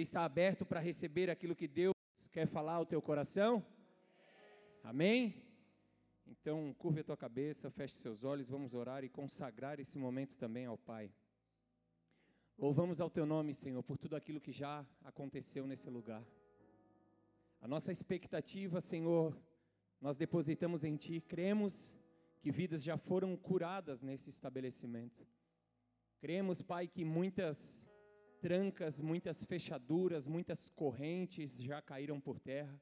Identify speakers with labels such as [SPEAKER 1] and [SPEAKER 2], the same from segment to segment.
[SPEAKER 1] está aberto para receber aquilo que Deus quer falar ao teu coração? Amém? Então, curva a tua cabeça, feche seus olhos, vamos orar e consagrar esse momento também ao Pai. Louvamos ao teu nome, Senhor, por tudo aquilo que já aconteceu nesse lugar. A nossa expectativa, Senhor, nós depositamos em Ti, cremos que vidas já foram curadas nesse estabelecimento. Cremos, Pai, que muitas trancas, muitas fechaduras, muitas correntes já caíram por terra.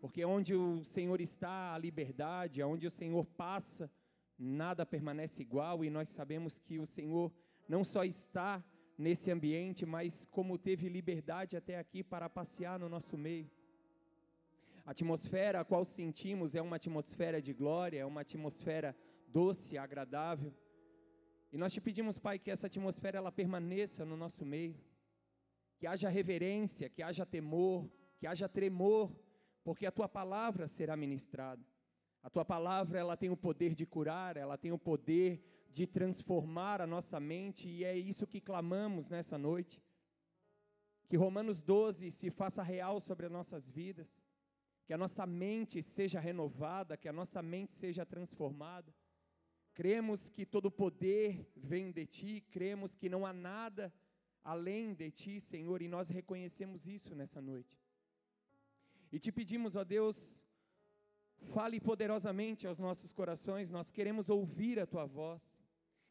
[SPEAKER 1] Porque onde o Senhor está, a liberdade, onde o Senhor passa, nada permanece igual e nós sabemos que o Senhor não só está nesse ambiente, mas como teve liberdade até aqui para passear no nosso meio. A atmosfera a qual sentimos é uma atmosfera de glória, é uma atmosfera doce, agradável. E nós te pedimos, Pai, que essa atmosfera ela permaneça no nosso meio. Que haja reverência, que haja temor, que haja tremor, porque a tua palavra será ministrada. A tua palavra, ela tem o poder de curar, ela tem o poder de transformar a nossa mente, e é isso que clamamos nessa noite. Que Romanos 12 se faça real sobre as nossas vidas, que a nossa mente seja renovada, que a nossa mente seja transformada Cremos que todo poder vem de ti, cremos que não há nada além de ti, Senhor, e nós reconhecemos isso nessa noite. E te pedimos, ó Deus, fale poderosamente aos nossos corações, nós queremos ouvir a tua voz.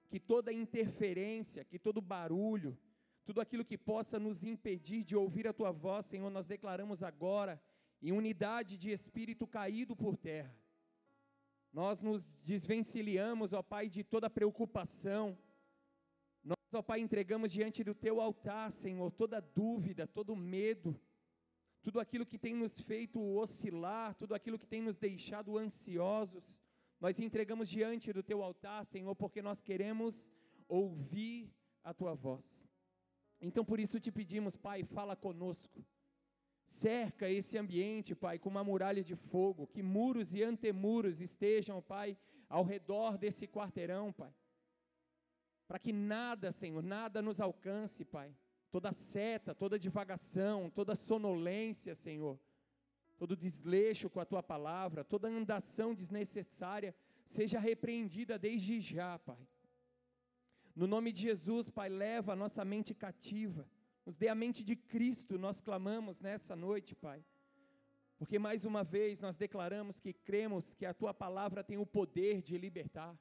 [SPEAKER 1] Que toda interferência, que todo barulho, tudo aquilo que possa nos impedir de ouvir a tua voz, Senhor, nós declaramos agora em unidade de espírito caído por terra. Nós nos desvencilhamos, ó Pai, de toda preocupação. Nós, ó Pai, entregamos diante do Teu altar, Senhor, toda dúvida, todo medo, tudo aquilo que tem nos feito oscilar, tudo aquilo que tem nos deixado ansiosos. Nós entregamos diante do Teu altar, Senhor, porque nós queremos ouvir a Tua voz. Então, por isso te pedimos, Pai, fala conosco. Cerca esse ambiente, Pai, com uma muralha de fogo, que muros e antemuros estejam, Pai, ao redor desse quarteirão, Pai. Para que nada, Senhor, nada nos alcance, Pai. Toda seta, toda divagação, toda sonolência, Senhor, todo desleixo com a tua palavra, toda andação desnecessária, seja repreendida desde já, Pai. No nome de Jesus, Pai, leva a nossa mente cativa nos dê a mente de Cristo, nós clamamos nessa noite, Pai. Porque mais uma vez nós declaramos que cremos que a tua palavra tem o poder de libertar.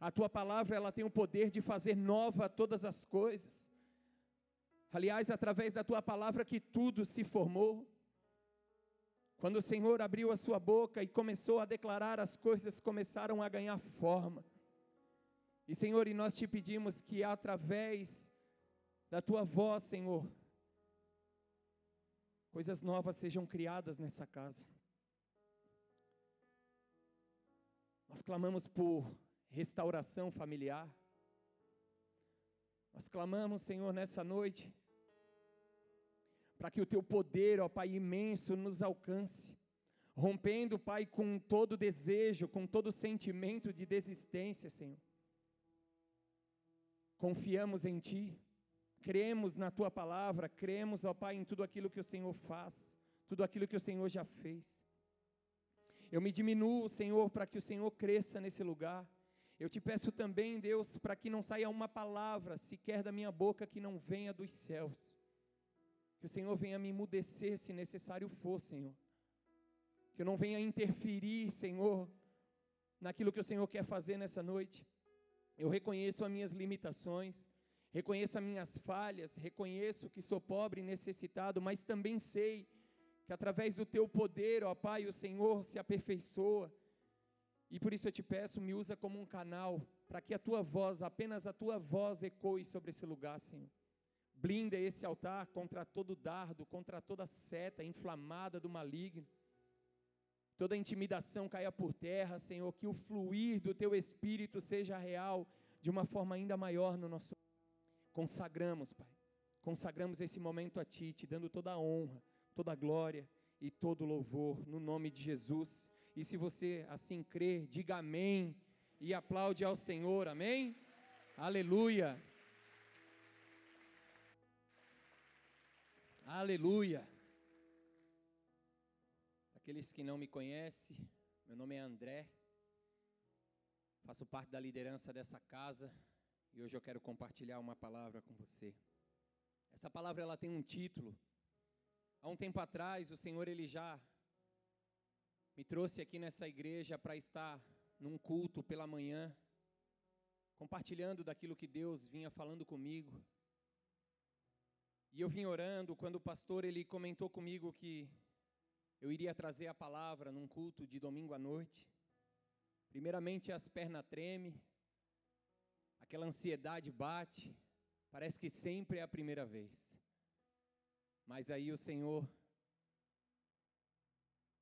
[SPEAKER 1] A tua palavra ela tem o poder de fazer nova todas as coisas. Aliás, através da tua palavra que tudo se formou. Quando o Senhor abriu a sua boca e começou a declarar, as coisas começaram a ganhar forma. E Senhor, e nós te pedimos que através da tua voz, Senhor, coisas novas sejam criadas nessa casa. Nós clamamos por restauração familiar. Nós clamamos, Senhor, nessa noite, para que o teu poder, ó Pai imenso, nos alcance, rompendo, Pai, com todo desejo, com todo sentimento de desistência, Senhor. Confiamos em Ti cremos na tua palavra, cremos, ó Pai, em tudo aquilo que o Senhor faz, tudo aquilo que o Senhor já fez. Eu me diminuo, Senhor, para que o Senhor cresça nesse lugar. Eu te peço também, Deus, para que não saia uma palavra sequer da minha boca que não venha dos céus. Que o Senhor venha me emudecer se necessário for, Senhor. Que eu não venha interferir, Senhor, naquilo que o Senhor quer fazer nessa noite. Eu reconheço as minhas limitações reconheço as minhas falhas, reconheço que sou pobre e necessitado, mas também sei que através do teu poder, ó Pai, o Senhor se aperfeiçoa. E por isso eu te peço, me usa como um canal, para que a tua voz, apenas a tua voz ecoe sobre esse lugar, Senhor. Blinda esse altar contra todo dardo, contra toda seta inflamada do maligno. Toda intimidação caia por terra, Senhor, que o fluir do teu espírito seja real de uma forma ainda maior no nosso consagramos, Pai. Consagramos esse momento a Ti, te dando toda a honra, toda a glória e todo o louvor, no nome de Jesus. E se você assim crê, diga amém e aplaude ao Senhor, amém? Aleluia. Aleluia. Aqueles que não me conhecem, meu nome é André. Faço parte da liderança dessa casa e hoje eu quero compartilhar uma palavra com você. Essa palavra ela tem um título. Há um tempo atrás, o Senhor ele já me trouxe aqui nessa igreja para estar num culto pela manhã, compartilhando daquilo que Deus vinha falando comigo. E eu vim orando quando o pastor ele comentou comigo que eu iria trazer a palavra num culto de domingo à noite. Primeiramente as pernas tremem, aquela ansiedade bate, parece que sempre é a primeira vez. Mas aí o Senhor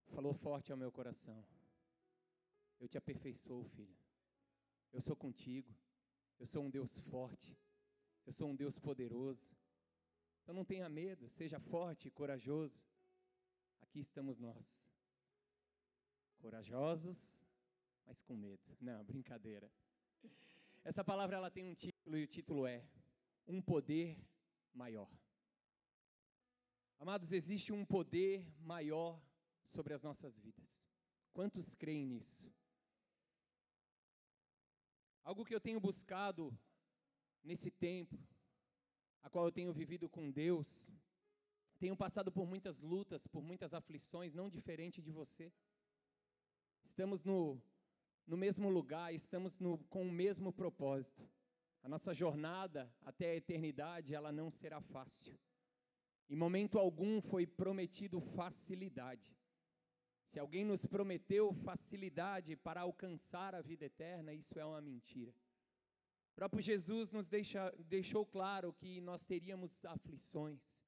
[SPEAKER 1] falou forte ao meu coração. Eu te aperfeiçoo, filho. Eu sou contigo. Eu sou um Deus forte. Eu sou um Deus poderoso. Então não tenha medo, seja forte e corajoso. Aqui estamos nós. Corajosos, mas com medo. Não, brincadeira. Essa palavra ela tem um título e o título é Um poder maior. Amados, existe um poder maior sobre as nossas vidas. Quantos creem nisso? Algo que eu tenho buscado nesse tempo, a qual eu tenho vivido com Deus, tenho passado por muitas lutas, por muitas aflições, não diferente de você. Estamos no, no mesmo lugar, estamos no, com o mesmo propósito. A nossa jornada até a eternidade, ela não será fácil. Em momento algum foi prometido facilidade. Se alguém nos prometeu facilidade para alcançar a vida eterna, isso é uma mentira. O próprio Jesus nos deixa, deixou claro que nós teríamos aflições.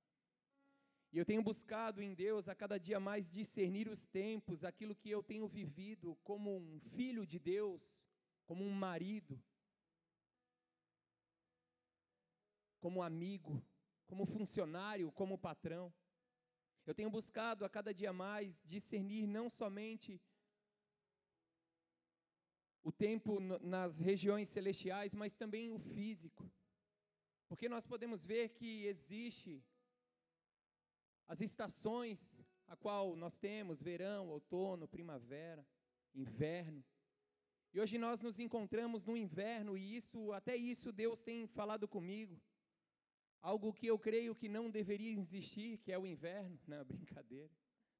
[SPEAKER 1] E eu tenho buscado em Deus a cada dia mais discernir os tempos, aquilo que eu tenho vivido como um filho de Deus, como um marido, como amigo, como funcionário, como patrão. Eu tenho buscado a cada dia mais discernir não somente o tempo nas regiões celestiais, mas também o físico. Porque nós podemos ver que existe as estações a qual nós temos verão, outono, primavera, inverno. E hoje nós nos encontramos no inverno e isso, até isso Deus tem falado comigo algo que eu creio que não deveria existir, que é o inverno. Não, brincadeira.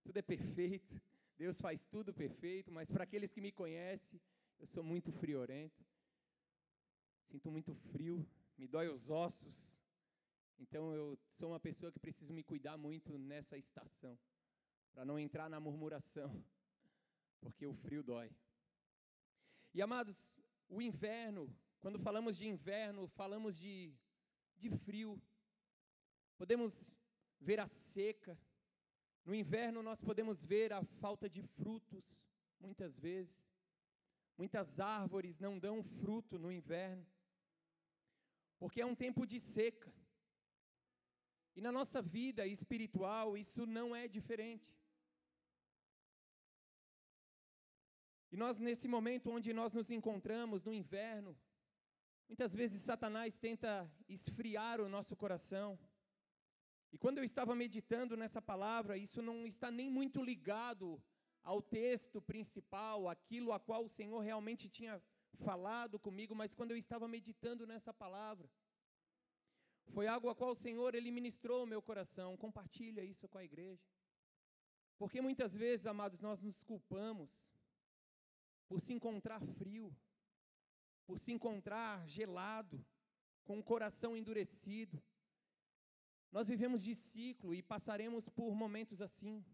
[SPEAKER 1] Tudo é perfeito. Deus faz tudo perfeito, mas para aqueles que me conhecem, eu sou muito friorento. Sinto muito frio, me dói os ossos. Então eu sou uma pessoa que preciso me cuidar muito nessa estação, para não entrar na murmuração, porque o frio dói. E amados, o inverno, quando falamos de inverno, falamos de, de frio, Podemos ver a seca. No inverno nós podemos ver a falta de frutos, muitas vezes. Muitas árvores não dão fruto no inverno, porque é um tempo de seca. E na nossa vida espiritual isso não é diferente. E nós, nesse momento onde nós nos encontramos, no inverno, muitas vezes Satanás tenta esfriar o nosso coração. E quando eu estava meditando nessa palavra, isso não está nem muito ligado ao texto principal, aquilo a qual o Senhor realmente tinha falado comigo, mas quando eu estava meditando nessa palavra, foi algo a qual o Senhor ele ministrou o meu coração. Compartilha isso com a igreja. Porque muitas vezes, amados, nós nos culpamos por se encontrar frio, por se encontrar gelado, com o coração endurecido. Nós vivemos de ciclo e passaremos por momentos assim.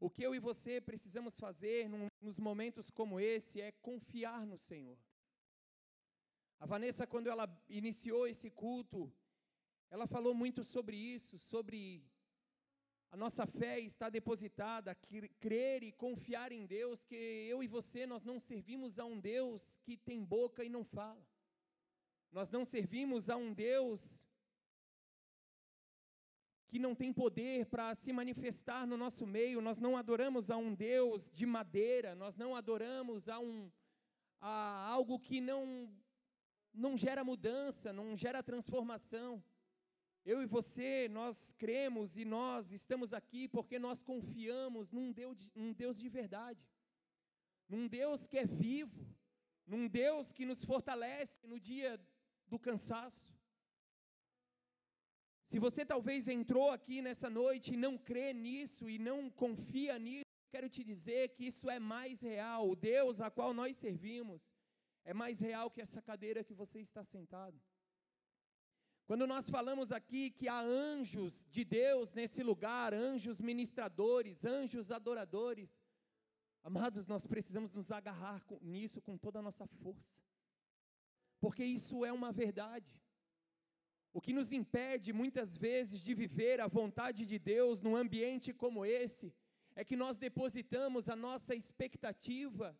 [SPEAKER 1] O que eu e você precisamos fazer num, nos momentos como esse é confiar no Senhor. A Vanessa, quando ela iniciou esse culto, ela falou muito sobre isso, sobre a nossa fé está depositada, crer e confiar em Deus, que eu e você nós não servimos a um Deus que tem boca e não fala. Nós não servimos a um Deus que não tem poder para se manifestar no nosso meio. Nós não adoramos a um Deus de madeira, nós não adoramos a um a algo que não não gera mudança, não gera transformação. Eu e você, nós cremos e nós estamos aqui porque nós confiamos num Deus, num Deus de verdade, num Deus que é vivo, num Deus que nos fortalece no dia do cansaço. Se você talvez entrou aqui nessa noite e não crê nisso e não confia nisso, quero te dizer que isso é mais real. O Deus a qual nós servimos é mais real que essa cadeira que você está sentado. Quando nós falamos aqui que há anjos de Deus nesse lugar, anjos ministradores, anjos adoradores, amados, nós precisamos nos agarrar nisso com toda a nossa força, porque isso é uma verdade. O que nos impede muitas vezes de viver a vontade de Deus num ambiente como esse, é que nós depositamos a nossa expectativa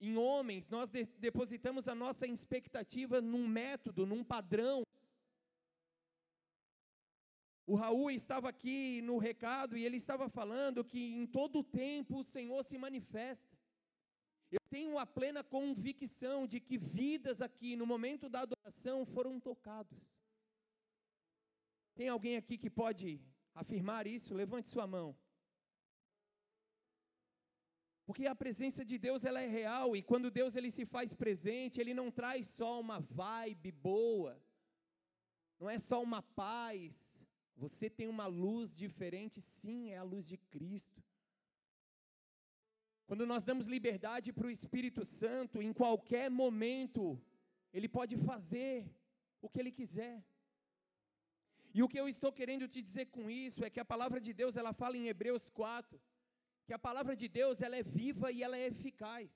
[SPEAKER 1] em homens, nós de depositamos a nossa expectativa num método, num padrão, o Raul estava aqui no recado e ele estava falando que em todo tempo o Senhor se manifesta. Eu tenho a plena convicção de que vidas aqui no momento da adoração foram tocados. Tem alguém aqui que pode afirmar isso? Levante sua mão. Porque a presença de Deus ela é real e quando Deus ele se faz presente, ele não traz só uma vibe boa. Não é só uma paz, você tem uma luz diferente, sim, é a luz de Cristo. Quando nós damos liberdade para o Espírito Santo, em qualquer momento, Ele pode fazer o que Ele quiser. E o que eu estou querendo te dizer com isso é que a palavra de Deus, ela fala em Hebreus 4, que a palavra de Deus, ela é viva e ela é eficaz.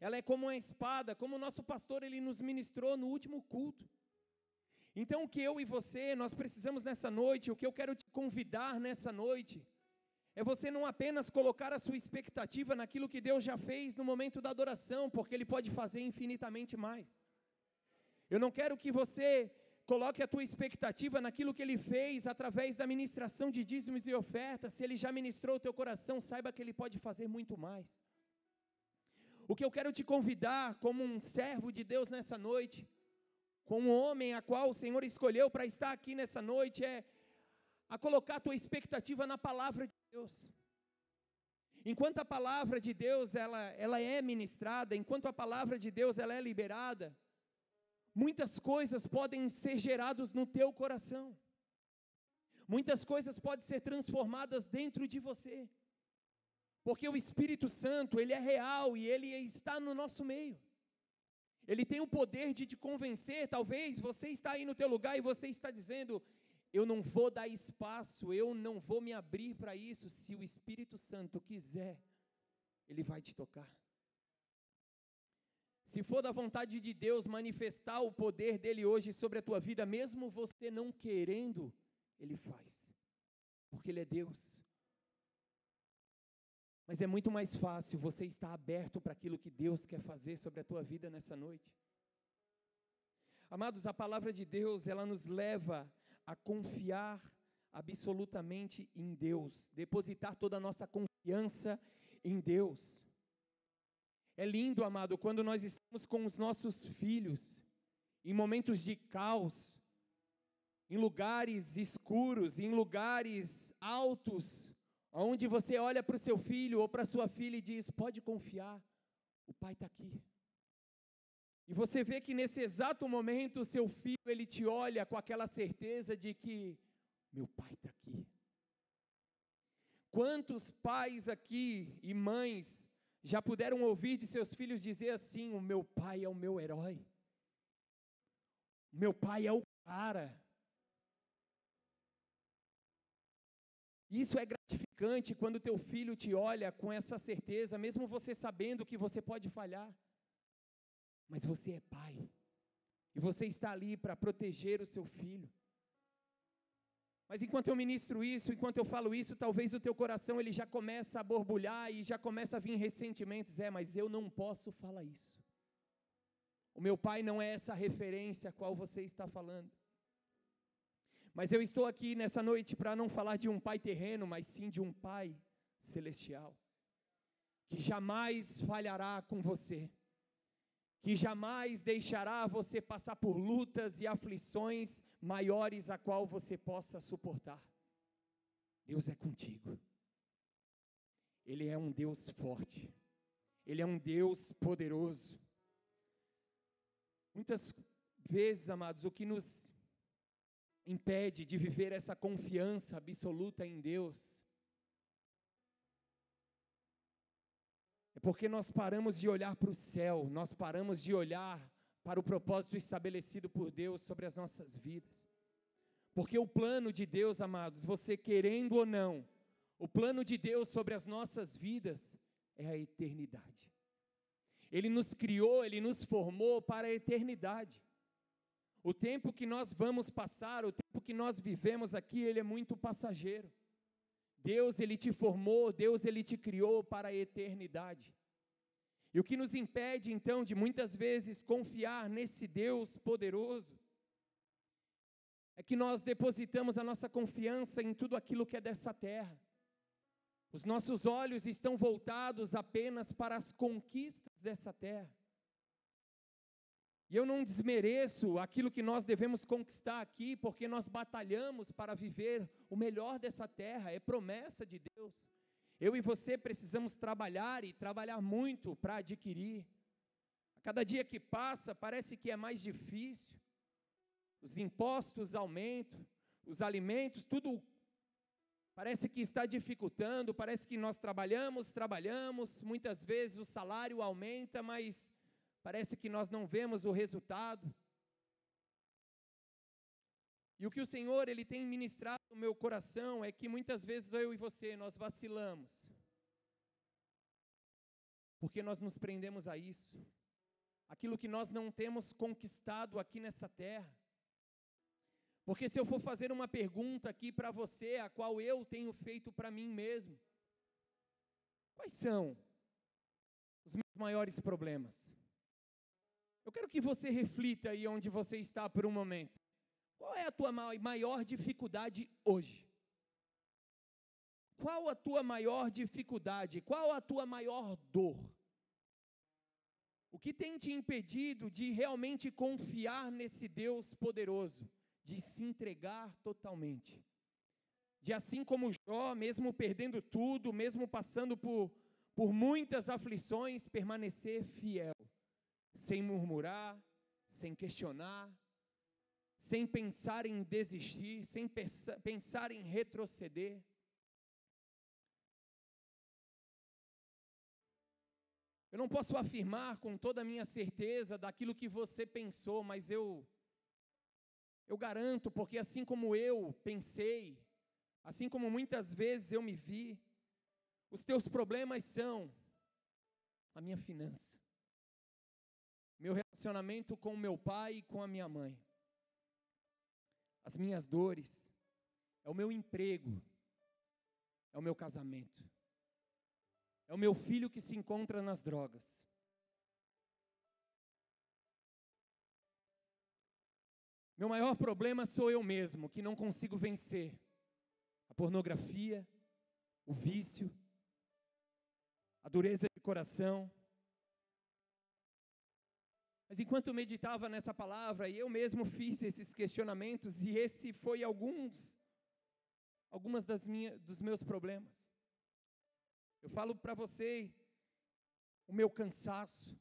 [SPEAKER 1] Ela é como uma espada, como o nosso pastor ele nos ministrou no último culto. Então, o que eu e você, nós precisamos nessa noite, o que eu quero te convidar nessa noite, é você não apenas colocar a sua expectativa naquilo que Deus já fez no momento da adoração, porque Ele pode fazer infinitamente mais. Eu não quero que você coloque a tua expectativa naquilo que Ele fez através da ministração de dízimos e ofertas. Se Ele já ministrou o teu coração, saiba que Ele pode fazer muito mais. O que eu quero te convidar, como um servo de Deus nessa noite, com o homem a qual o Senhor escolheu para estar aqui nessa noite é a colocar a tua expectativa na palavra de Deus. Enquanto a palavra de Deus ela, ela é ministrada, enquanto a palavra de Deus ela é liberada, muitas coisas podem ser geradas no teu coração. Muitas coisas podem ser transformadas dentro de você. Porque o Espírito Santo, ele é real e ele está no nosso meio. Ele tem o poder de te convencer. Talvez você está aí no teu lugar e você está dizendo: eu não vou dar espaço, eu não vou me abrir para isso. Se o Espírito Santo quiser, ele vai te tocar. Se for da vontade de Deus manifestar o poder dele hoje sobre a tua vida, mesmo você não querendo, ele faz. Porque ele é Deus. Mas é muito mais fácil você estar aberto para aquilo que Deus quer fazer sobre a tua vida nessa noite. Amados, a palavra de Deus, ela nos leva a confiar absolutamente em Deus, depositar toda a nossa confiança em Deus. É lindo, amado, quando nós estamos com os nossos filhos, em momentos de caos, em lugares escuros, em lugares altos, onde você olha para o seu filho ou para sua filha e diz: pode confiar, o pai está aqui. E você vê que nesse exato momento o seu filho ele te olha com aquela certeza de que meu pai está aqui. Quantos pais aqui e mães já puderam ouvir de seus filhos dizer assim: o meu pai é o meu herói, meu pai é o cara. Isso é gratificante quando teu filho te olha com essa certeza, mesmo você sabendo que você pode falhar. Mas você é pai. E você está ali para proteger o seu filho. Mas enquanto eu ministro isso, enquanto eu falo isso, talvez o teu coração ele já começa a borbulhar e já começa a vir ressentimentos. É, mas eu não posso falar isso. O meu pai não é essa referência a qual você está falando. Mas eu estou aqui nessa noite para não falar de um pai terreno, mas sim de um pai celestial, que jamais falhará com você, que jamais deixará você passar por lutas e aflições maiores a qual você possa suportar. Deus é contigo. Ele é um Deus forte. Ele é um Deus poderoso. Muitas vezes, amados, o que nos impede de viver essa confiança absoluta em Deus É porque nós paramos de olhar para o céu, nós paramos de olhar para o propósito estabelecido por Deus sobre as nossas vidas. Porque o plano de Deus, amados, você querendo ou não, o plano de Deus sobre as nossas vidas é a eternidade. Ele nos criou, ele nos formou para a eternidade. O tempo que nós vamos passar, o tempo que nós vivemos aqui, ele é muito passageiro. Deus ele te formou, Deus ele te criou para a eternidade. E o que nos impede então de muitas vezes confiar nesse Deus poderoso é que nós depositamos a nossa confiança em tudo aquilo que é dessa terra. Os nossos olhos estão voltados apenas para as conquistas dessa terra. E eu não desmereço aquilo que nós devemos conquistar aqui, porque nós batalhamos para viver o melhor dessa terra, é promessa de Deus. Eu e você precisamos trabalhar e trabalhar muito para adquirir. A cada dia que passa, parece que é mais difícil. Os impostos aumentam, os alimentos, tudo parece que está dificultando, parece que nós trabalhamos, trabalhamos, muitas vezes o salário aumenta, mas parece que nós não vemos o resultado. E o que o Senhor ele tem ministrado no meu coração é que muitas vezes eu e você nós vacilamos. Porque nós nos prendemos a isso. Aquilo que nós não temos conquistado aqui nessa terra. Porque se eu for fazer uma pergunta aqui para você, a qual eu tenho feito para mim mesmo, quais são os meus maiores problemas? Eu quero que você reflita aí onde você está por um momento. Qual é a tua maior dificuldade hoje? Qual a tua maior dificuldade? Qual a tua maior dor? O que tem te impedido de realmente confiar nesse Deus poderoso, de se entregar totalmente? De assim como Jó, mesmo perdendo tudo, mesmo passando por, por muitas aflições, permanecer fiel sem murmurar, sem questionar, sem pensar em desistir, sem pensar em retroceder. Eu não posso afirmar com toda a minha certeza daquilo que você pensou, mas eu eu garanto, porque assim como eu pensei, assim como muitas vezes eu me vi, os teus problemas são a minha finança meu relacionamento com meu pai e com a minha mãe, as minhas dores, é o meu emprego, é o meu casamento, é o meu filho que se encontra nas drogas. Meu maior problema sou eu mesmo, que não consigo vencer a pornografia, o vício, a dureza de coração, mas enquanto meditava nessa palavra, e eu mesmo fiz esses questionamentos, e esse foi alguns, algumas das minhas, dos meus problemas. Eu falo para você, o meu cansaço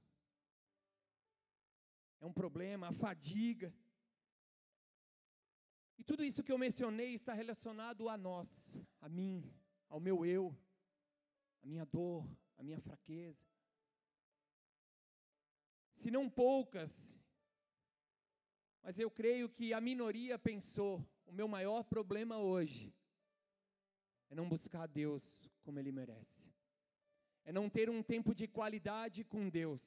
[SPEAKER 1] é um problema, a fadiga. E tudo isso que eu mencionei está relacionado a nós, a mim, ao meu eu, a minha dor, a minha fraqueza se não poucas, mas eu creio que a minoria pensou: o meu maior problema hoje é não buscar a Deus como Ele merece, é não ter um tempo de qualidade com Deus.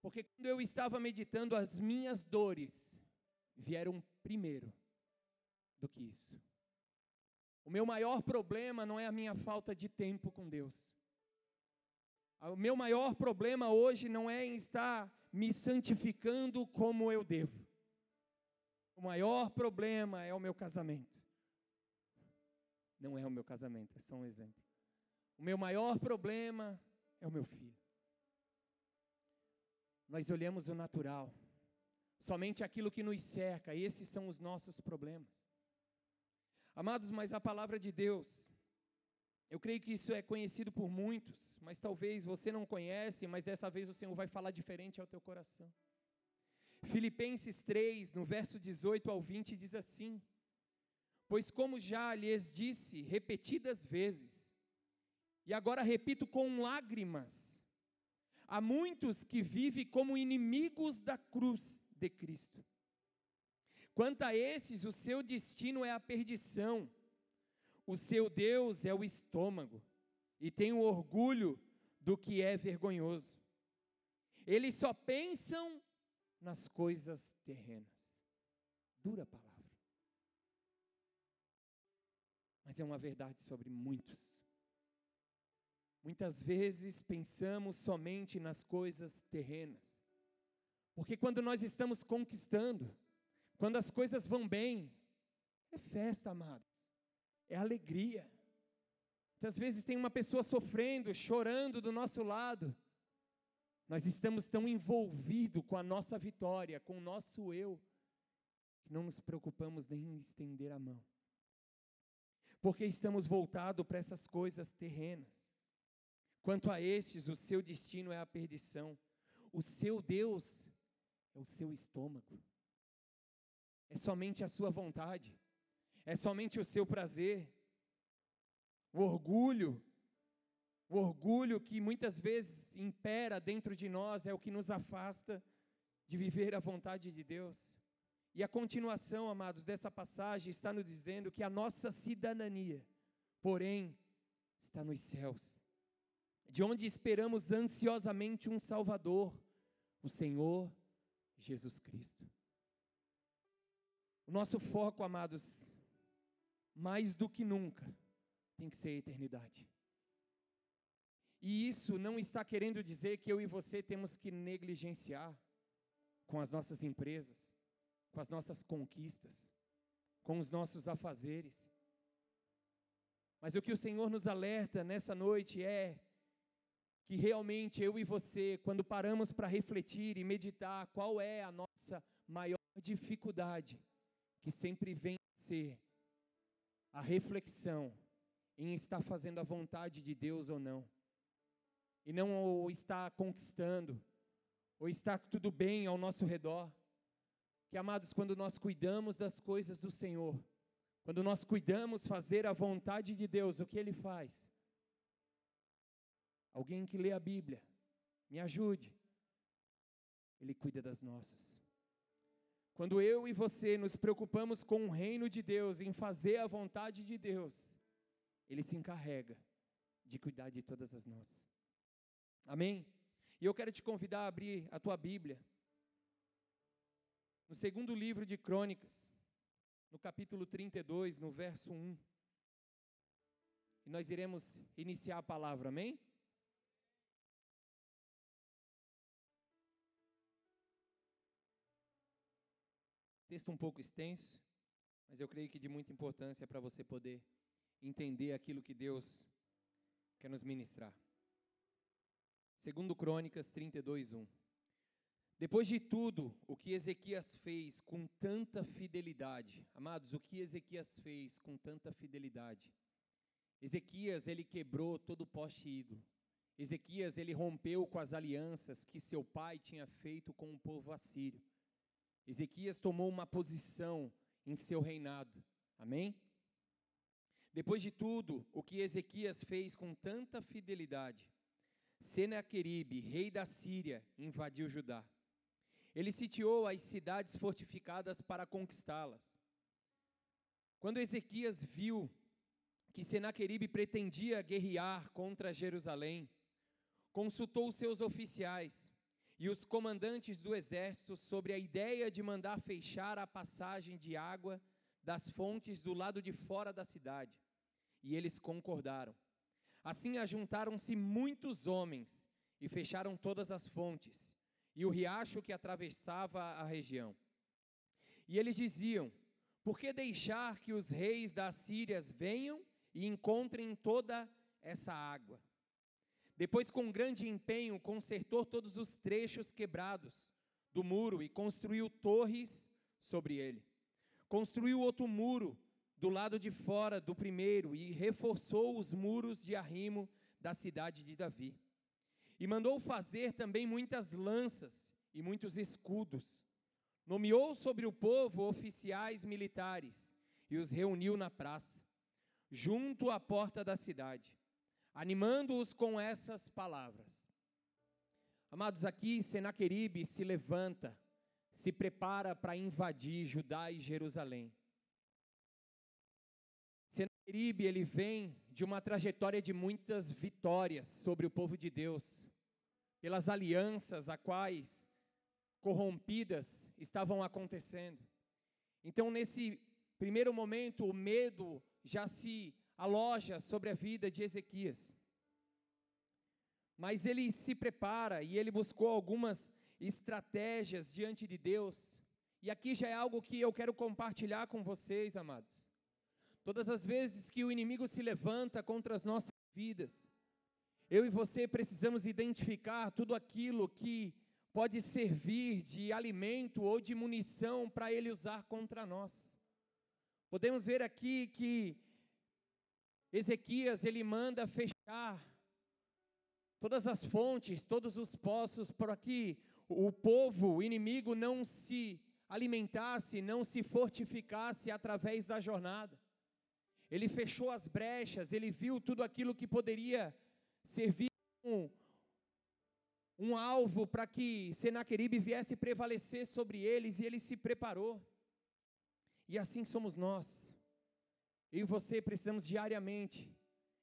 [SPEAKER 1] Porque quando eu estava meditando, as minhas dores vieram primeiro do que isso. O meu maior problema não é a minha falta de tempo com Deus. O meu maior problema hoje não é em estar me santificando como eu devo. O maior problema é o meu casamento. Não é o meu casamento, é só um exemplo. O meu maior problema é o meu filho. nós olhamos o natural, somente aquilo que nos cerca, esses são os nossos problemas. Amados, mas a palavra de Deus, eu creio que isso é conhecido por muitos, mas talvez você não conhece, mas dessa vez o Senhor vai falar diferente ao teu coração. Filipenses 3, no verso 18 ao 20, diz assim: Pois como já lhes disse repetidas vezes, e agora repito com lágrimas, há muitos que vivem como inimigos da cruz de Cristo. Quanto a esses, o seu destino é a perdição, o seu Deus é o estômago, e tem o orgulho do que é vergonhoso. Eles só pensam nas coisas terrenas. Dura palavra. Mas é uma verdade sobre muitos. Muitas vezes pensamos somente nas coisas terrenas. Porque quando nós estamos conquistando, quando as coisas vão bem, é festa, amados. É alegria. Muitas vezes tem uma pessoa sofrendo, chorando do nosso lado. Nós estamos tão envolvidos com a nossa vitória, com o nosso eu, que não nos preocupamos nem em estender a mão. Porque estamos voltados para essas coisas terrenas. Quanto a estes, o seu destino é a perdição. O seu Deus é o seu estômago. É somente a sua vontade. É somente o seu prazer. O orgulho, o orgulho que muitas vezes impera dentro de nós é o que nos afasta de viver a vontade de Deus. E a continuação, amados, dessa passagem está nos dizendo que a nossa cidadania, porém, está nos céus de onde esperamos ansiosamente um Salvador, o Senhor Jesus Cristo. O nosso foco, amados, mais do que nunca, tem que ser a eternidade. E isso não está querendo dizer que eu e você temos que negligenciar com as nossas empresas, com as nossas conquistas, com os nossos afazeres. Mas o que o Senhor nos alerta nessa noite é que realmente eu e você, quando paramos para refletir e meditar qual é a nossa maior dificuldade, que sempre vem ser a reflexão em estar fazendo a vontade de Deus ou não, e não ou estar conquistando, ou estar tudo bem ao nosso redor. Que amados, quando nós cuidamos das coisas do Senhor, quando nós cuidamos fazer a vontade de Deus, o que Ele faz? Alguém que lê a Bíblia, me ajude. Ele cuida das nossas. Quando eu e você nos preocupamos com o reino de Deus, em fazer a vontade de Deus, Ele se encarrega de cuidar de todas as nossas. Amém? E eu quero te convidar a abrir a tua Bíblia. No segundo livro de Crônicas, no capítulo 32, no verso 1. E nós iremos iniciar a palavra, amém? Texto um pouco extenso, mas eu creio que de muita importância para você poder entender aquilo que Deus quer nos ministrar. Segundo Crônicas 32, 1. Depois de tudo o que Ezequias fez com tanta fidelidade, amados, o que Ezequias fez com tanta fidelidade? Ezequias, ele quebrou todo o poste ídolo. Ezequias, ele rompeu com as alianças que seu pai tinha feito com o povo assírio. Ezequias tomou uma posição em seu reinado. Amém? Depois de tudo, o que Ezequias fez com tanta fidelidade, Senaqueribe, rei da Síria, invadiu Judá. Ele sitiou as cidades fortificadas para conquistá-las. Quando Ezequias viu que Senaqueribe pretendia guerrear contra Jerusalém, consultou seus oficiais e os comandantes do exército sobre a ideia de mandar fechar a passagem de água das fontes do lado de fora da cidade. E eles concordaram. Assim ajuntaram-se muitos homens e fecharam todas as fontes e o riacho que atravessava a região. E eles diziam: Por que deixar que os reis das Sírias venham e encontrem toda essa água? Depois, com grande empenho, consertou todos os trechos quebrados do muro e construiu torres sobre ele. Construiu outro muro do lado de fora do primeiro e reforçou os muros de arrimo da cidade de Davi. E mandou fazer também muitas lanças e muitos escudos. Nomeou sobre o povo oficiais militares e os reuniu na praça, junto à porta da cidade, animando-os com essas palavras. Amados, aqui Senaqueribe se levanta, se prepara para invadir Judá e Jerusalém. Senaqueribe, ele vem de uma trajetória de muitas vitórias sobre o povo de Deus, pelas alianças a quais corrompidas estavam acontecendo. Então, nesse primeiro momento, o medo já se aloja sobre a vida de Ezequias. Mas ele se prepara e ele buscou algumas estratégias diante de Deus. E aqui já é algo que eu quero compartilhar com vocês, amados. Todas as vezes que o inimigo se levanta contra as nossas vidas, eu e você precisamos identificar tudo aquilo que pode servir de alimento ou de munição para ele usar contra nós. Podemos ver aqui que Ezequias ele manda fechar todas as fontes, todos os poços, para que o povo, o inimigo, não se alimentasse, não se fortificasse através da jornada. Ele fechou as brechas, ele viu tudo aquilo que poderia servir como um, um alvo para que Senaqueribe viesse prevalecer sobre eles, e ele se preparou. E assim somos nós. Eu e você precisamos diariamente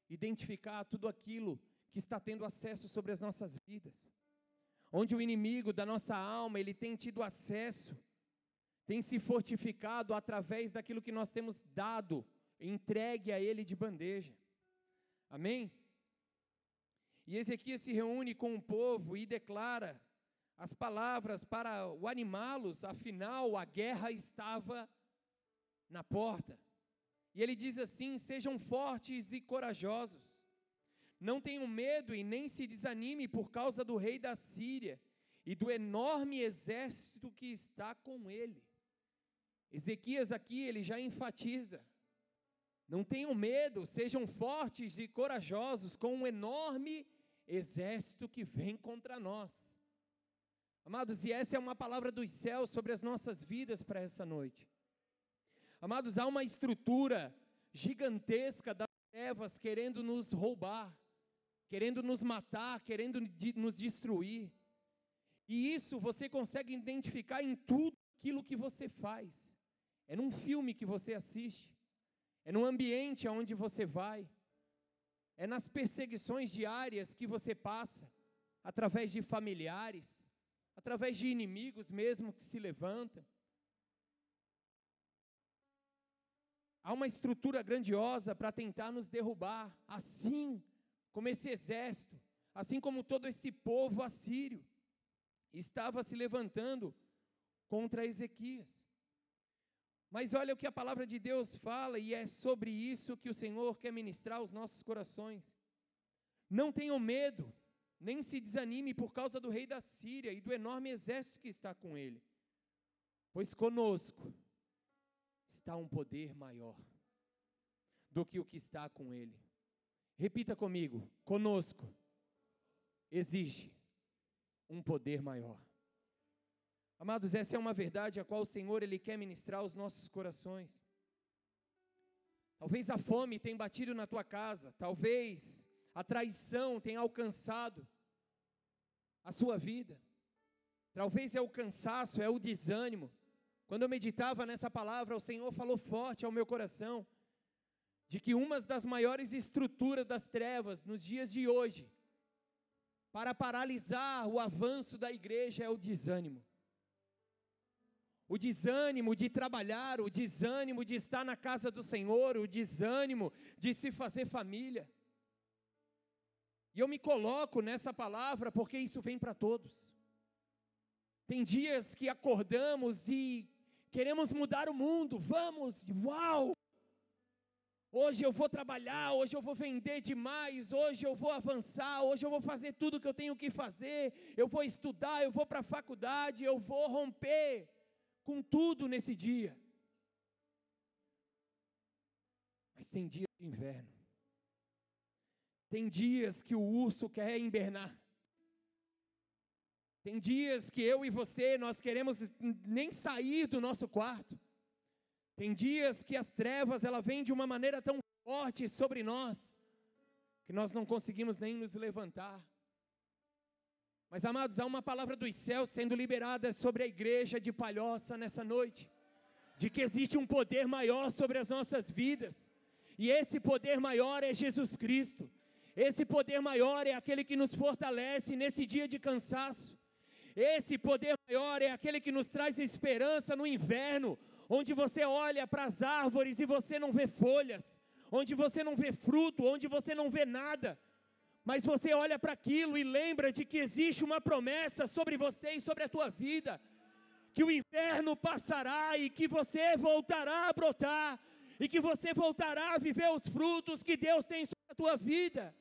[SPEAKER 1] identificar tudo aquilo que está tendo acesso sobre as nossas vidas. Onde o inimigo da nossa alma, ele tem tido acesso, tem se fortificado através daquilo que nós temos dado, entregue a ele de bandeja. Amém? E Ezequias se reúne com o povo e declara as palavras para o animá-los, afinal a guerra estava na porta. E ele diz assim: sejam fortes e corajosos. Não tenham medo e nem se desanime por causa do rei da Síria e do enorme exército que está com ele. Ezequias aqui ele já enfatiza: não tenham medo, sejam fortes e corajosos com um enorme exército que vem contra nós. Amados, e essa é uma palavra dos céus sobre as nossas vidas para essa noite. Amados, há uma estrutura gigantesca das trevas querendo nos roubar querendo nos matar, querendo nos destruir. E isso você consegue identificar em tudo aquilo que você faz. É num filme que você assiste, é no ambiente aonde você vai, é nas perseguições diárias que você passa, através de familiares, através de inimigos mesmo que se levantam. Há uma estrutura grandiosa para tentar nos derrubar, assim como esse exército, assim como todo esse povo assírio, estava se levantando contra Ezequias. Mas olha o que a palavra de Deus fala, e é sobre isso que o Senhor quer ministrar aos nossos corações. Não tenham medo, nem se desanime por causa do rei da Síria e do enorme exército que está com ele, pois conosco está um poder maior do que o que está com ele. Repita comigo: conosco exige um poder maior. Amados, essa é uma verdade a qual o Senhor ele quer ministrar aos nossos corações. Talvez a fome tenha batido na tua casa, talvez a traição tenha alcançado a sua vida. Talvez é o cansaço, é o desânimo. Quando eu meditava nessa palavra, o Senhor falou forte ao meu coração de que uma das maiores estruturas das trevas nos dias de hoje, para paralisar o avanço da igreja, é o desânimo. O desânimo de trabalhar, o desânimo de estar na casa do Senhor, o desânimo de se fazer família. E eu me coloco nessa palavra porque isso vem para todos. Tem dias que acordamos e queremos mudar o mundo, vamos, uau! Hoje eu vou trabalhar, hoje eu vou vender demais, hoje eu vou avançar, hoje eu vou fazer tudo que eu tenho que fazer, eu vou estudar, eu vou para a faculdade, eu vou romper com tudo nesse dia. Mas tem dias de inverno. Tem dias que o urso quer invernar. Tem dias que eu e você nós queremos nem sair do nosso quarto. Tem dias que as trevas ela vem de uma maneira tão forte sobre nós que nós não conseguimos nem nos levantar. Mas amados, há uma palavra dos céus sendo liberada sobre a igreja de Palhoça nessa noite, de que existe um poder maior sobre as nossas vidas. E esse poder maior é Jesus Cristo. Esse poder maior é aquele que nos fortalece nesse dia de cansaço. Esse poder maior é aquele que nos traz esperança no inverno, onde você olha para as árvores e você não vê folhas, onde você não vê fruto, onde você não vê nada, mas você olha para aquilo e lembra de que existe uma promessa sobre você e sobre a tua vida, que o inverno passará e que você voltará a brotar, e que você voltará a viver os frutos que Deus tem sobre a tua vida.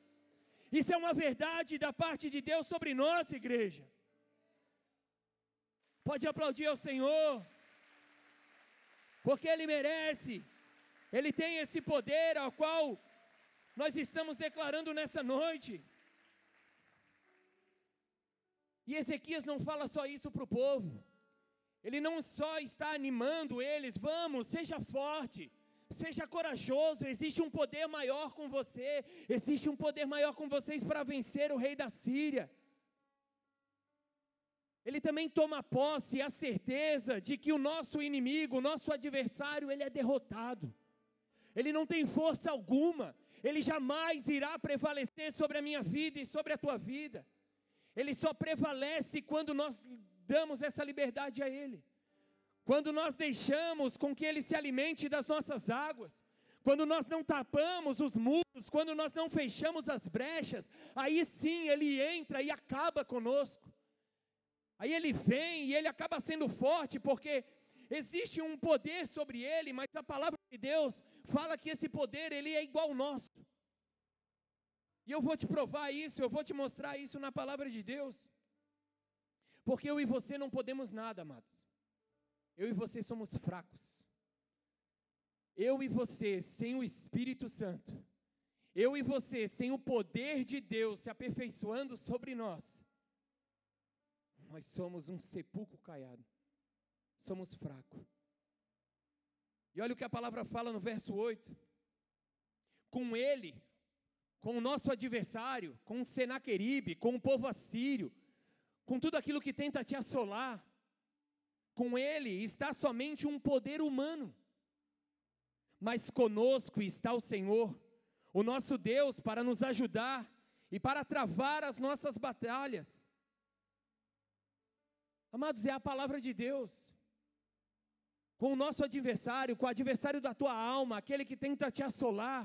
[SPEAKER 1] Isso é uma verdade da parte de Deus sobre nós, igreja. Pode aplaudir ao Senhor porque Ele merece, Ele tem esse poder ao qual nós estamos declarando nessa noite. E Ezequias não fala só isso para o povo, ele não só está animando eles, vamos, seja forte, seja corajoso, existe um poder maior com você, existe um poder maior com vocês para vencer o rei da Síria. Ele também toma posse a certeza de que o nosso inimigo, o nosso adversário, ele é derrotado. Ele não tem força alguma. Ele jamais irá prevalecer sobre a minha vida e sobre a tua vida. Ele só prevalece quando nós damos essa liberdade a ele. Quando nós deixamos com que ele se alimente das nossas águas. Quando nós não tapamos os muros, quando nós não fechamos as brechas, aí sim ele entra e acaba conosco. Aí ele vem e ele acaba sendo forte, porque existe um poder sobre ele, mas a palavra de Deus fala que esse poder ele é igual ao nosso. E eu vou te provar isso, eu vou te mostrar isso na palavra de Deus. Porque eu e você não podemos nada, amados. Eu e você somos fracos. Eu e você sem o Espírito Santo. Eu e você sem o poder de Deus se aperfeiçoando sobre nós nós somos um sepulcro caiado. Somos fracos. E olha o que a palavra fala no verso 8. Com ele, com o nosso adversário, com o Senaqueribe, com o povo assírio, com tudo aquilo que tenta te assolar, com ele está somente um poder humano. Mas conosco está o Senhor, o nosso Deus, para nos ajudar e para travar as nossas batalhas. Amados, é a palavra de Deus. Com o nosso adversário, com o adversário da tua alma, aquele que tenta te assolar,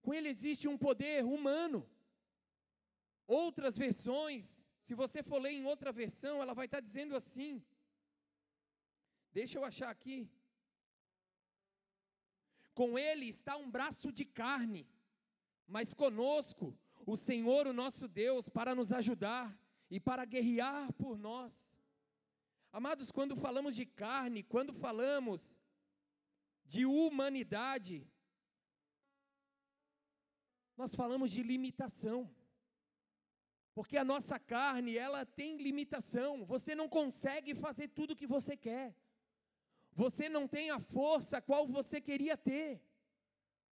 [SPEAKER 1] com ele existe um poder humano. Outras versões, se você for ler em outra versão, ela vai estar dizendo assim. Deixa eu achar aqui. Com ele está um braço de carne, mas conosco o Senhor, o nosso Deus, para nos ajudar e para guerrear por nós. Amados, quando falamos de carne, quando falamos de humanidade, nós falamos de limitação. Porque a nossa carne, ela tem limitação. Você não consegue fazer tudo o que você quer. Você não tem a força qual você queria ter.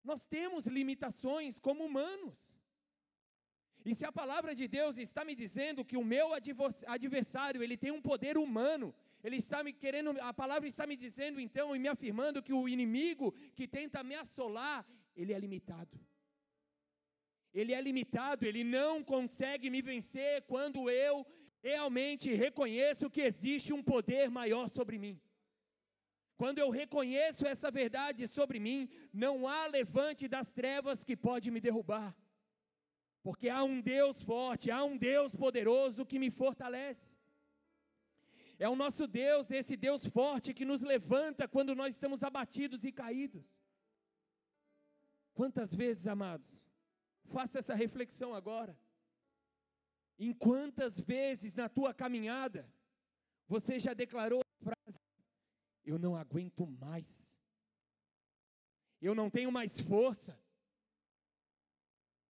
[SPEAKER 1] Nós temos limitações como humanos. E se a palavra de Deus está me dizendo que o meu adversário, ele tem um poder humano, ele está me querendo, a palavra está me dizendo então e me afirmando que o inimigo que tenta me assolar, ele é limitado. Ele é limitado, ele não consegue me vencer quando eu realmente reconheço que existe um poder maior sobre mim. Quando eu reconheço essa verdade sobre mim, não há levante das trevas que pode me derrubar. Porque há um Deus forte, há um Deus poderoso que me fortalece. É o nosso Deus, esse Deus forte que nos levanta quando nós estamos abatidos e caídos. Quantas vezes, amados, faça essa reflexão agora. Em quantas vezes na tua caminhada você já declarou a frase: Eu não aguento mais, eu não tenho mais força,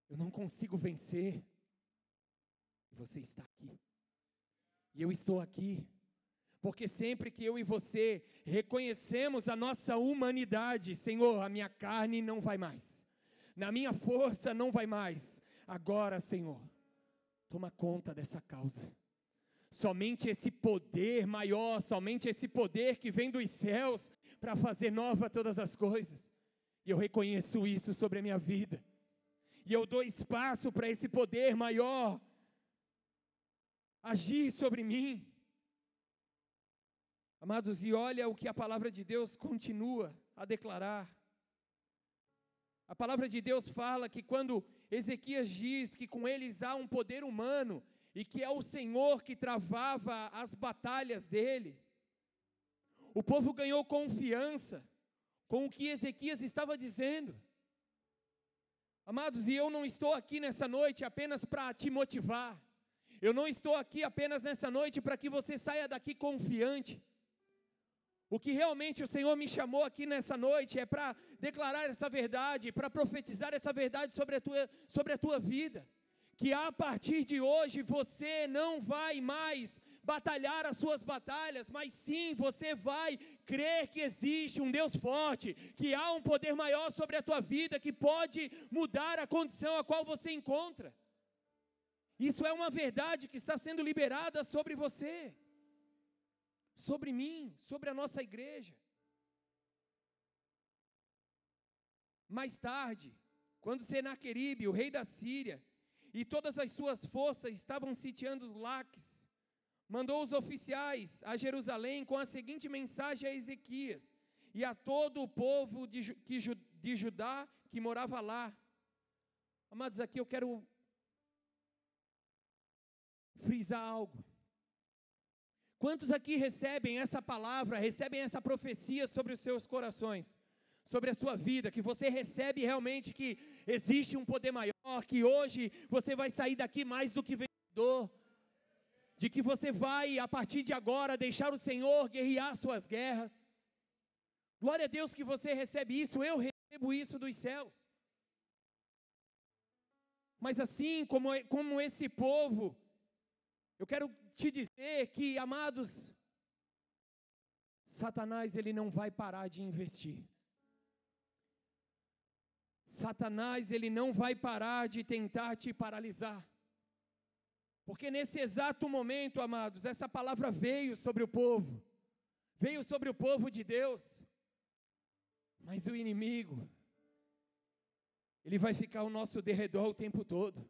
[SPEAKER 1] eu não consigo vencer. E você está aqui, e eu estou aqui, porque sempre que eu e você reconhecemos a nossa humanidade, Senhor, a minha carne não vai mais, na minha força não vai mais, agora, Senhor, toma conta dessa causa. Somente esse poder maior, somente esse poder que vem dos céus para fazer nova todas as coisas. E eu reconheço isso sobre a minha vida. E eu dou espaço para esse poder maior agir sobre mim. Amados, e olha o que a palavra de Deus continua a declarar. A palavra de Deus fala que quando Ezequias diz que com eles há um poder humano e que é o Senhor que travava as batalhas dele, o povo ganhou confiança com o que Ezequias estava dizendo. Amados, e eu não estou aqui nessa noite apenas para te motivar, eu não estou aqui apenas nessa noite para que você saia daqui confiante. O que realmente o Senhor me chamou aqui nessa noite é para declarar essa verdade, para profetizar essa verdade sobre a, tua, sobre a tua vida. Que a partir de hoje você não vai mais batalhar as suas batalhas, mas sim você vai crer que existe um Deus forte, que há um poder maior sobre a tua vida que pode mudar a condição a qual você encontra. Isso é uma verdade que está sendo liberada sobre você sobre mim, sobre a nossa igreja. Mais tarde, quando Senaqueribe, o rei da Síria, e todas as suas forças estavam sitiando os laques, mandou os oficiais a Jerusalém com a seguinte mensagem a Ezequias e a todo o povo de, Judá que morava lá. Amados, aqui eu quero frisar algo. Quantos aqui recebem essa palavra, recebem essa profecia sobre os seus corações, sobre a sua vida, que você recebe realmente que existe um poder maior, que hoje você vai sair daqui mais do que vencedor, de que você vai, a partir de agora, deixar o Senhor guerrear suas guerras. Glória a Deus que você recebe isso, eu recebo isso dos céus. Mas assim como, como esse povo, eu quero te dizer que, amados, Satanás ele não vai parar de investir. Satanás ele não vai parar de tentar te paralisar. Porque nesse exato momento, amados, essa palavra veio sobre o povo. Veio sobre o povo de Deus. Mas o inimigo ele vai ficar ao nosso derredor o tempo todo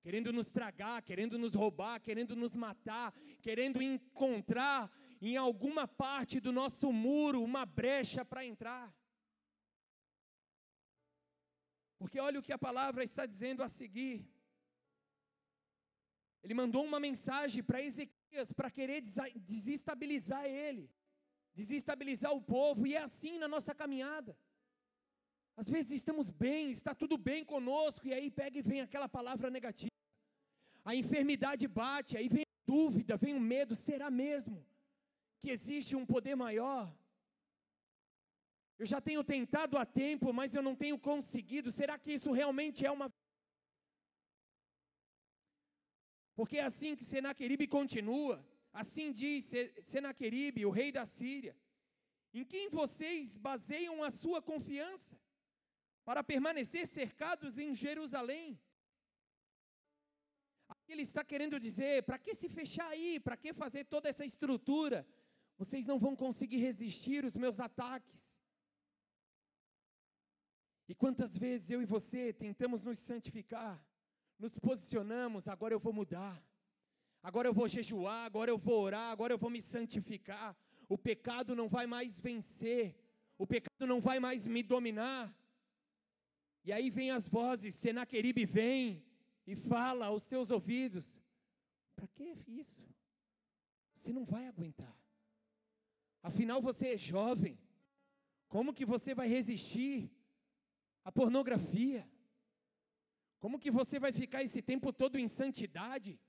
[SPEAKER 1] querendo nos tragar, querendo nos roubar, querendo nos matar, querendo encontrar em alguma parte do nosso muro uma brecha para entrar. Porque olha o que a palavra está dizendo a seguir. Ele mandou uma mensagem para Ezequias para querer desestabilizar ele, desestabilizar o povo, e é assim na nossa caminhada. Às vezes estamos bem, está tudo bem conosco, e aí pega e vem aquela palavra negativa a enfermidade bate, aí vem a dúvida, vem o medo: será mesmo que existe um poder maior? Eu já tenho tentado há tempo, mas eu não tenho conseguido. Será que isso realmente é uma. Porque é assim que Senaqueribe continua, assim diz Senaqueribe, o rei da Síria: em quem vocês baseiam a sua confiança para permanecer cercados em Jerusalém? ele está querendo dizer: para que se fechar aí? Para que fazer toda essa estrutura? Vocês não vão conseguir resistir os meus ataques. E quantas vezes eu e você tentamos nos santificar, nos posicionamos, agora eu vou mudar, agora eu vou jejuar, agora eu vou orar, agora eu vou me santificar. O pecado não vai mais vencer, o pecado não vai mais me dominar. E aí vem as vozes, Senaqueribe vem, e fala aos teus ouvidos: para que isso? Você não vai aguentar. Afinal, você é jovem. Como que você vai resistir a pornografia. Como que você vai ficar esse tempo todo em santidade?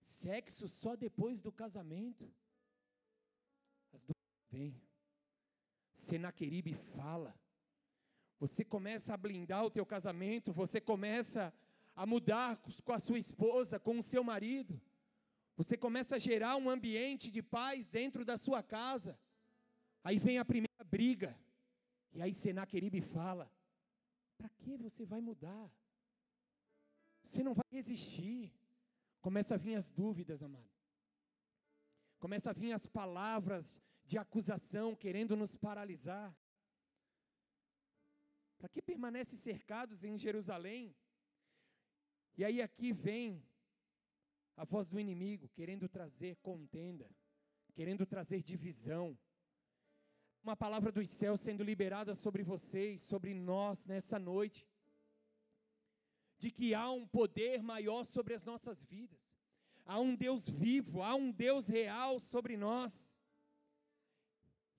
[SPEAKER 1] Sexo só depois do casamento. As dúvidas vêm. Senaqueribe fala. Você começa a blindar o teu casamento, você começa a mudar com a sua esposa, com o seu marido. Você começa a gerar um ambiente de paz dentro da sua casa. Aí vem a primeira briga. E aí Senaqueribe fala: Para que você vai mudar? Você não vai resistir. Começa a vir as dúvidas, amado. Começa a vir as palavras de acusação querendo nos paralisar. Para que permanece cercados em Jerusalém? E aí aqui vem a voz do inimigo querendo trazer contenda, querendo trazer divisão. Uma palavra dos céus sendo liberada sobre vocês, sobre nós nessa noite de que há um poder maior sobre as nossas vidas. Há um Deus vivo, há um Deus real sobre nós.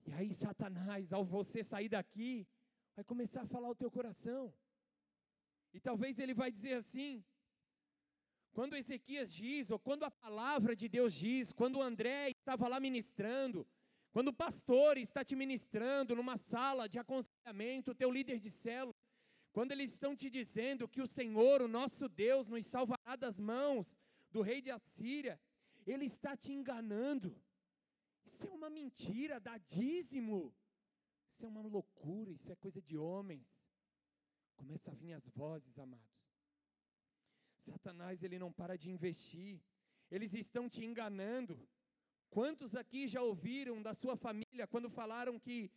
[SPEAKER 1] E aí, Satanás, ao você sair daqui, vai começar a falar o teu coração. E talvez ele vai dizer assim: quando Ezequias diz, ou quando a palavra de Deus diz, quando André estava lá ministrando, quando o pastor está te ministrando numa sala de aconselhamento, o teu líder de célula, quando eles estão te dizendo que o Senhor, o nosso Deus, nos salvará das mãos do rei de Assíria, ele está te enganando. Isso é uma mentira, dá dízimo. Isso é uma loucura, isso é coisa de homens. Começa a vir as vozes, amados. Satanás, ele não para de investir. Eles estão te enganando. Quantos aqui já ouviram da sua família quando falaram que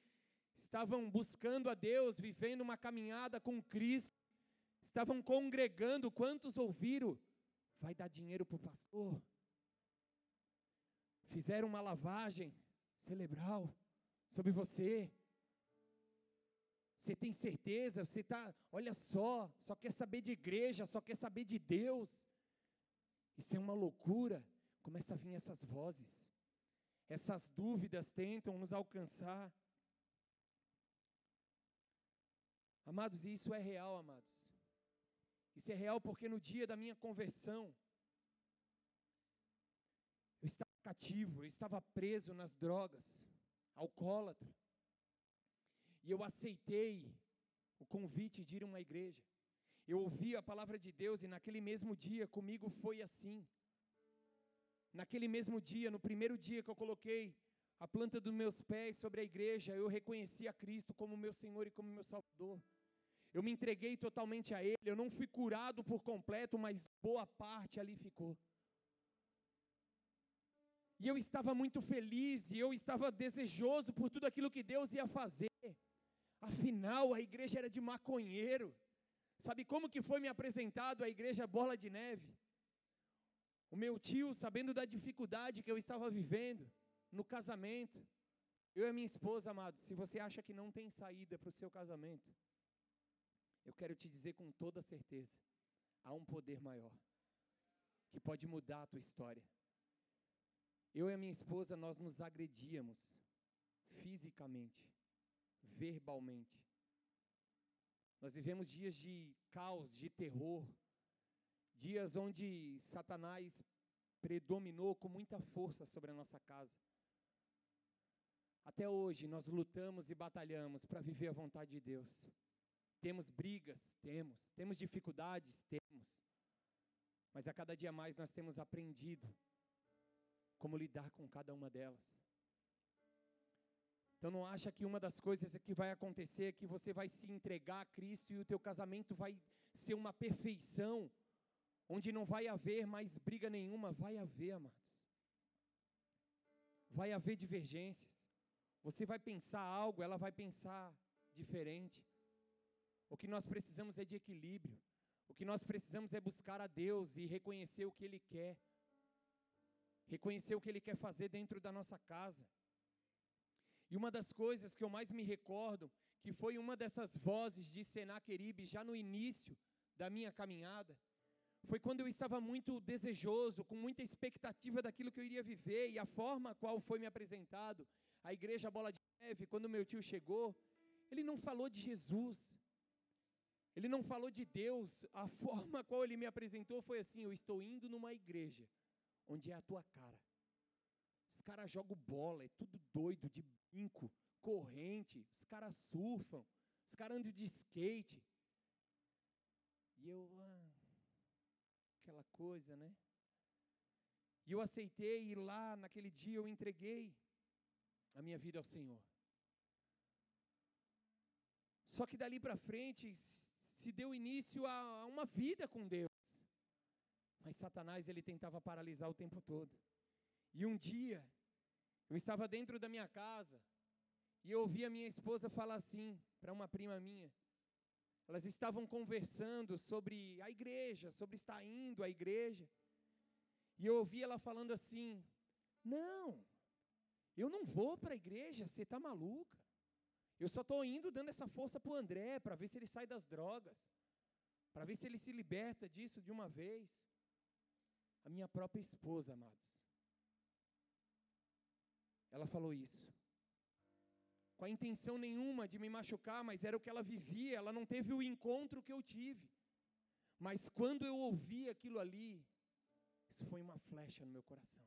[SPEAKER 1] estavam buscando a Deus, vivendo uma caminhada com Cristo, estavam congregando. Quantos ouviram? Vai dar dinheiro para o pastor? Fizeram uma lavagem cerebral sobre você. Você tem certeza? Você está, olha só, só quer saber de igreja, só quer saber de Deus. Isso é uma loucura. Começa a vir essas vozes. Essas dúvidas tentam nos alcançar. Amados, e isso é real, amados. Isso é real porque no dia da minha conversão, eu estava cativo, eu estava preso nas drogas, alcoólatra. E eu aceitei o convite de ir a uma igreja. Eu ouvi a palavra de Deus e naquele mesmo dia comigo foi assim. Naquele mesmo dia, no primeiro dia que eu coloquei a planta dos meus pés sobre a igreja, eu reconheci a Cristo como meu Senhor e como meu Salvador eu me entreguei totalmente a Ele, eu não fui curado por completo, mas boa parte ali ficou. E eu estava muito feliz, e eu estava desejoso por tudo aquilo que Deus ia fazer. Afinal, a igreja era de maconheiro. Sabe como que foi me apresentado a igreja Bola de Neve? O meu tio, sabendo da dificuldade que eu estava vivendo no casamento, eu e a minha esposa, amado, se você acha que não tem saída para o seu casamento, eu quero te dizer com toda certeza: há um poder maior que pode mudar a tua história. Eu e a minha esposa, nós nos agredíamos fisicamente, verbalmente. Nós vivemos dias de caos, de terror, dias onde Satanás predominou com muita força sobre a nossa casa. Até hoje nós lutamos e batalhamos para viver a vontade de Deus. Temos brigas? Temos. Temos dificuldades? Temos. Mas a cada dia mais nós temos aprendido como lidar com cada uma delas. Então não acha que uma das coisas que vai acontecer é que você vai se entregar a Cristo e o teu casamento vai ser uma perfeição, onde não vai haver mais briga nenhuma, vai haver, amados. Vai haver divergências. Você vai pensar algo, ela vai pensar diferente. O que nós precisamos é de equilíbrio. O que nós precisamos é buscar a Deus e reconhecer o que Ele quer. Reconhecer o que Ele quer fazer dentro da nossa casa. E uma das coisas que eu mais me recordo, que foi uma dessas vozes de Senaqueribe já no início da minha caminhada, foi quando eu estava muito desejoso, com muita expectativa daquilo que eu iria viver e a forma a qual foi me apresentado a igreja Bola de Neve, quando meu tio chegou, ele não falou de Jesus, Ele não falou de Deus, a forma qual ele me apresentou foi assim: eu estou indo numa igreja onde é a tua cara. Os caras jogam bola, é tudo doido, de brinco, corrente, os caras surfam, os caras andam de skate. E eu, ah, aquela coisa, né? E eu aceitei ir lá, naquele dia eu entreguei a minha vida ao Senhor. Só que dali para frente se deu início a uma vida com Deus. Mas Satanás ele tentava paralisar o tempo todo. E um dia eu estava dentro da minha casa e eu ouvi a minha esposa falar assim para uma prima minha. Elas estavam conversando sobre a igreja, sobre estar indo à igreja. E eu ouvi ela falando assim: Não, eu não vou para a igreja, você está maluca. Eu só estou indo dando essa força para o André, para ver se ele sai das drogas, para ver se ele se liberta disso de uma vez. A minha própria esposa, amados. Ela falou isso. Com a intenção nenhuma de me machucar, mas era o que ela vivia, ela não teve o encontro que eu tive. Mas quando eu ouvi aquilo ali, isso foi uma flecha no meu coração.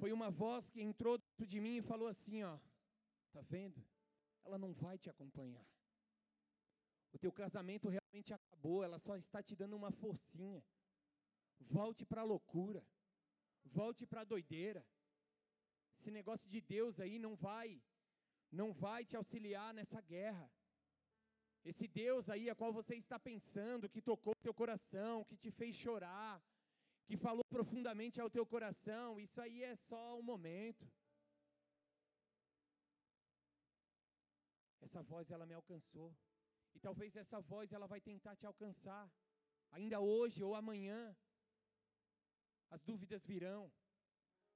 [SPEAKER 1] Foi uma voz que entrou dentro de mim e falou assim, ó, tá vendo? Ela não vai te acompanhar. O teu casamento realmente acabou, ela só está te dando uma forcinha. Volte para a loucura. Volte para a doideira. Esse negócio de Deus aí não vai não vai te auxiliar nessa guerra. Esse Deus aí a qual você está pensando, que tocou o teu coração, que te fez chorar, que falou profundamente ao teu coração, isso aí é só um momento. Essa voz ela me alcançou. E talvez essa voz ela vai tentar te alcançar ainda hoje ou amanhã. As dúvidas virão.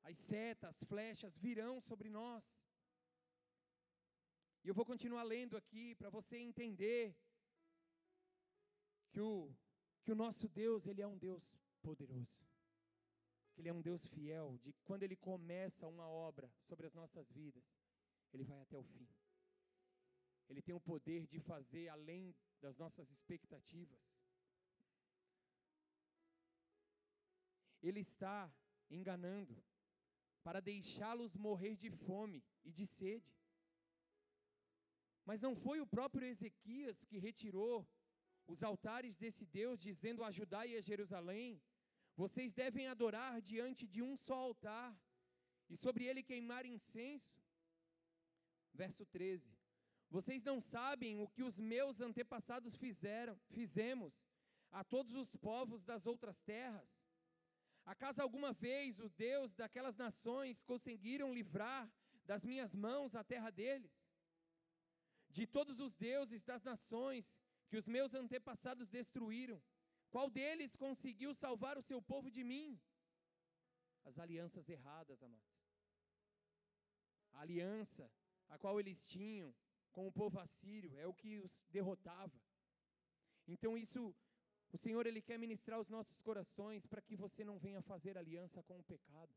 [SPEAKER 1] As setas, as flechas virão sobre nós. E eu vou continuar lendo aqui para você entender que o, que o nosso Deus, Ele é um Deus poderoso. Que Ele é um Deus fiel, de quando Ele começa uma obra sobre as nossas vidas, Ele vai até o fim. Ele tem o poder de fazer além das nossas expectativas. Ele está enganando para deixá-los morrer de fome e de sede. Mas não foi o próprio Ezequias que retirou os altares desse Deus, dizendo: Ajudai a Jerusalém, vocês devem adorar diante de um só altar, e sobre ele queimar incenso. Verso 13: Vocês não sabem o que os meus antepassados fizeram, fizemos a todos os povos das outras terras? Acaso alguma vez os Deus daquelas nações conseguiram livrar das minhas mãos a terra deles? de todos os deuses das nações que os meus antepassados destruíram, qual deles conseguiu salvar o seu povo de mim? As alianças erradas, amados. A aliança a qual eles tinham com o povo assírio é o que os derrotava. Então isso o Senhor ele quer ministrar os nossos corações para que você não venha fazer aliança com o pecado.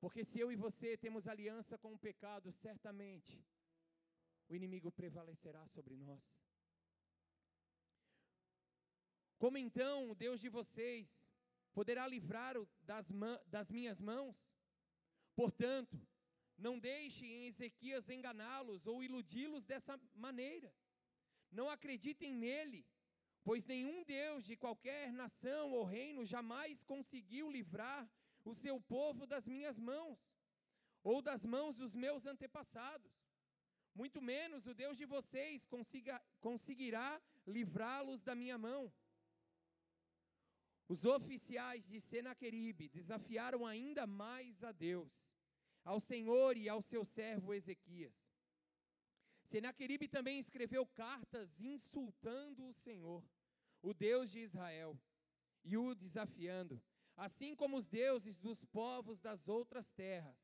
[SPEAKER 1] Porque se eu e você temos aliança com o pecado, certamente o inimigo prevalecerá sobre nós. Como então o Deus de vocês poderá livrar das, das minhas mãos? Portanto, não deixem Ezequias enganá-los ou iludi-los dessa maneira. Não acreditem nele, pois nenhum Deus de qualquer nação ou reino jamais conseguiu livrar o seu povo das minhas mãos, ou das mãos dos meus antepassados muito menos o Deus de vocês consiga, conseguirá livrá-los da minha mão. Os oficiais de Senaqueribe desafiaram ainda mais a Deus, ao Senhor e ao seu servo Ezequias. Senaqueribe também escreveu cartas insultando o Senhor, o Deus de Israel, e o desafiando, assim como os deuses dos povos das outras terras.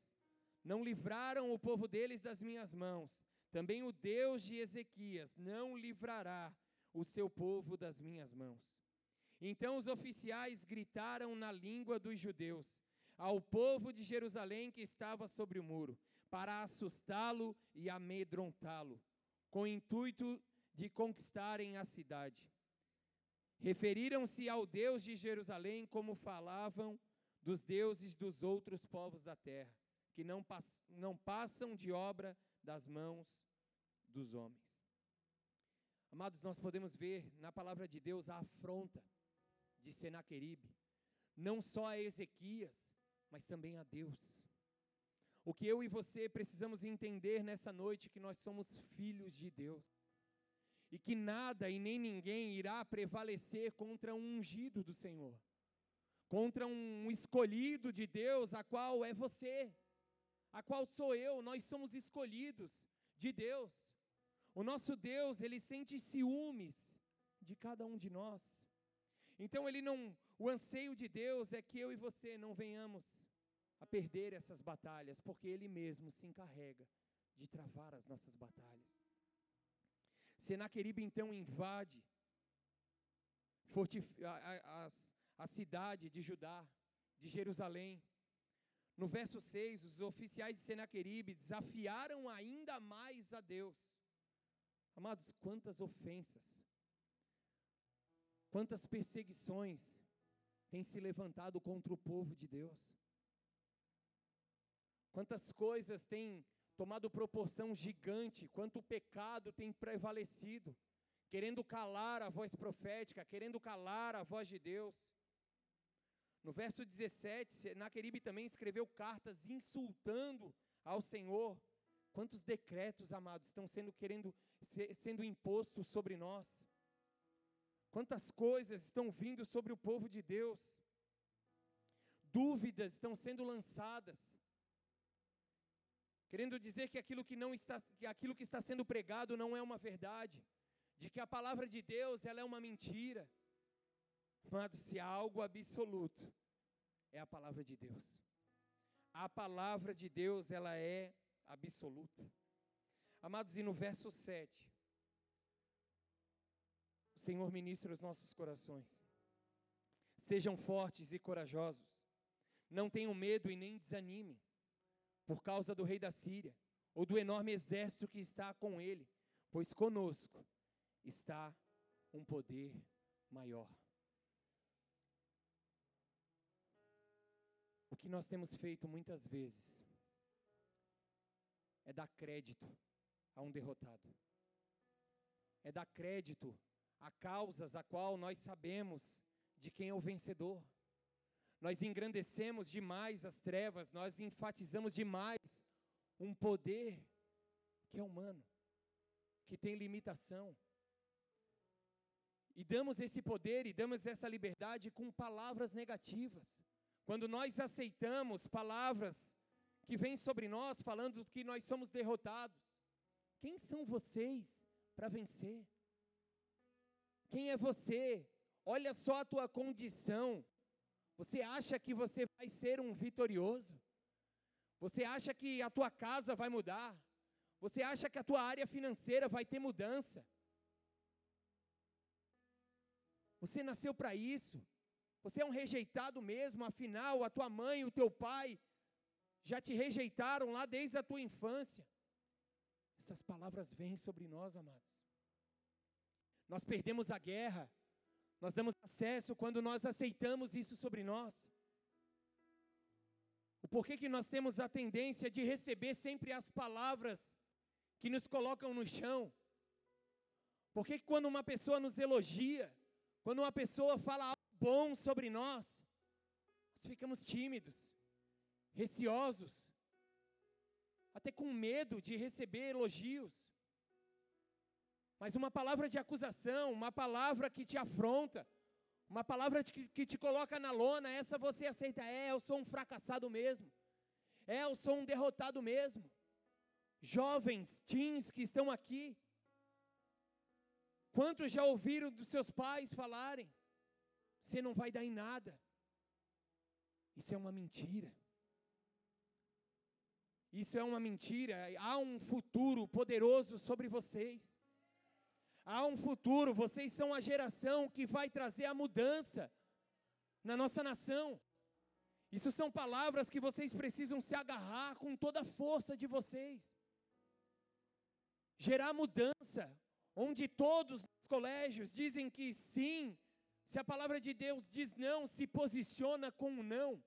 [SPEAKER 1] Não livraram o povo deles das minhas mãos, também o Deus de Ezequias não livrará o seu povo das minhas mãos. Então os oficiais gritaram na língua dos judeus ao povo de Jerusalém que estava sobre o muro, para assustá-lo e amedrontá-lo, com o intuito de conquistarem a cidade. Referiram-se ao Deus de Jerusalém como falavam dos deuses dos outros povos da terra, que não, pass não passam de obra das mãos dos homens. Amados, nós podemos ver na palavra de Deus a afronta de Senaqueribe, não só a Ezequias, mas também a Deus. O que eu e você precisamos entender nessa noite que nós somos filhos de Deus. E que nada e nem ninguém irá prevalecer contra um ungido do Senhor. Contra um escolhido de Deus, a qual é você, a qual sou eu, nós somos escolhidos de Deus. O nosso Deus, ele sente ciúmes de cada um de nós. Então ele não, o anseio de Deus é que eu e você não venhamos a perder essas batalhas, porque Ele mesmo se encarrega de travar as nossas batalhas. Senaqueribe então invade a, a, a cidade de Judá, de Jerusalém. No verso 6, os oficiais de Senaqueribe desafiaram ainda mais a Deus. Amados, quantas ofensas, quantas perseguições têm se levantado contra o povo de Deus. Quantas coisas têm tomado proporção gigante, quanto o pecado tem prevalecido, querendo calar a voz profética, querendo calar a voz de Deus. No verso 17, Senaqueribe também escreveu cartas insultando ao Senhor. Quantos decretos, amados, estão sendo querendo sendo impostos sobre nós? Quantas coisas estão vindo sobre o povo de Deus? Dúvidas estão sendo lançadas querendo dizer que aquilo que não está que aquilo que está sendo pregado não é uma verdade, de que a palavra de Deus ela é uma mentira. Amado, se há algo absoluto, é a palavra de Deus. A palavra de Deus, ela é absoluta. Amados, e no verso 7, o Senhor ministra os nossos corações. Sejam fortes e corajosos. Não tenham medo e nem desanimem por causa do rei da Síria, ou do enorme exército que está com ele, pois conosco está um poder maior. O que nós temos feito muitas vezes é dar crédito a um derrotado, é dar crédito a causas a qual nós sabemos de quem é o vencedor. Nós engrandecemos demais as trevas, nós enfatizamos demais um poder que é humano, que tem limitação. E damos esse poder e damos essa liberdade com palavras negativas. Quando nós aceitamos palavras que vêm sobre nós falando que nós somos derrotados, quem são vocês para vencer? Quem é você? Olha só a tua condição. Você acha que você vai ser um vitorioso? Você acha que a tua casa vai mudar? Você acha que a tua área financeira vai ter mudança? Você nasceu para isso. Você é um rejeitado mesmo, afinal, a tua mãe e o teu pai já te rejeitaram lá desde a tua infância. Essas palavras vêm sobre nós, amados. Nós perdemos a guerra nós damos acesso quando nós aceitamos isso sobre nós. O porquê que nós temos a tendência de receber sempre as palavras que nos colocam no chão? Porque quando uma pessoa nos elogia, quando uma pessoa fala algo bom sobre nós, nós ficamos tímidos, receosos, até com medo de receber elogios. Mas uma palavra de acusação, uma palavra que te afronta, uma palavra que, que te coloca na lona, essa você aceita. É, eu sou um fracassado mesmo. É, eu sou um derrotado mesmo. Jovens, teens que estão aqui, quantos já ouviram dos seus pais falarem: você não vai dar em nada? Isso é uma mentira. Isso é uma mentira. Há um futuro poderoso sobre vocês. Há um futuro, vocês são a geração que vai trazer a mudança na nossa nação. Isso são palavras que vocês precisam se agarrar com toda a força de vocês. Gerar mudança. onde todos os colégios dizem que sim, se a palavra de Deus diz não, se posiciona com um não.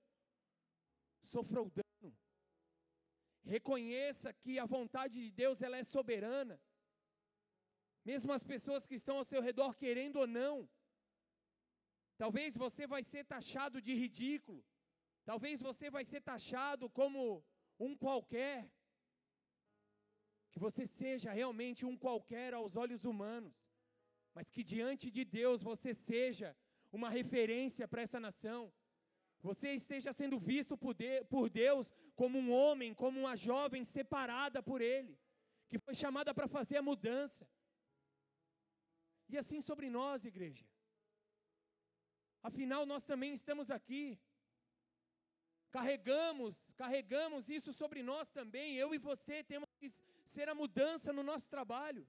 [SPEAKER 1] Sofra o dano. Reconheça que a vontade de Deus ela é soberana. Mesmo as pessoas que estão ao seu redor querendo ou não. Talvez você vai ser taxado de ridículo. Talvez você vai ser taxado como um qualquer. Que você seja realmente um qualquer aos olhos humanos, mas que diante de Deus você seja uma referência para essa nação. Você esteja sendo visto por Deus como um homem, como uma jovem separada por Ele, que foi chamada para fazer a mudança. E assim sobre nós, igreja. Afinal, nós também estamos aqui. Carregamos, carregamos isso sobre nós também. Eu e você temos que ser a mudança no nosso trabalho.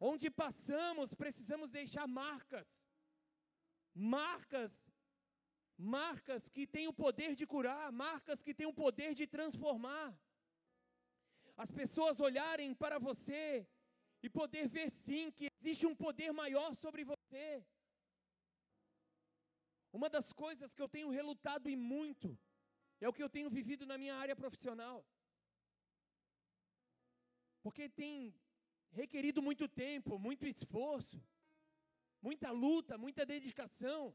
[SPEAKER 1] Onde passamos, precisamos deixar marcas. Marcas, marcas que têm o poder de curar, marcas que têm o poder de transformar. As pessoas olharem para você e poder ver sim que existe um poder maior sobre você. Uma das coisas que eu tenho relutado e muito é o que eu tenho vivido na minha área profissional. Porque tem requerido muito tempo, muito esforço, muita luta, muita dedicação.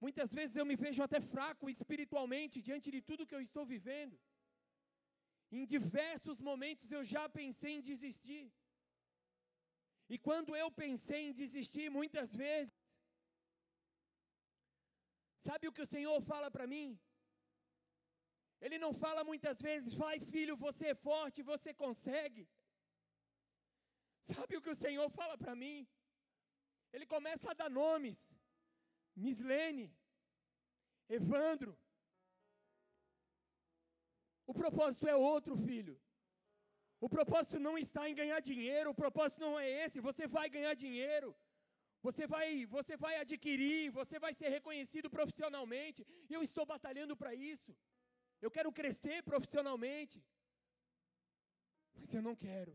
[SPEAKER 1] Muitas vezes eu me vejo até fraco espiritualmente diante de tudo que eu estou vivendo. Em diversos momentos eu já pensei em desistir. E quando eu pensei em desistir, muitas vezes, sabe o que o Senhor fala para mim? Ele não fala muitas vezes, vai filho, você é forte, você consegue. Sabe o que o Senhor fala para mim? Ele começa a dar nomes. Mislene, Evandro. O propósito é outro, filho. O propósito não está em ganhar dinheiro, o propósito não é esse. Você vai ganhar dinheiro. Você vai, você vai adquirir, você vai ser reconhecido profissionalmente. E eu estou batalhando para isso. Eu quero crescer profissionalmente. Mas eu não quero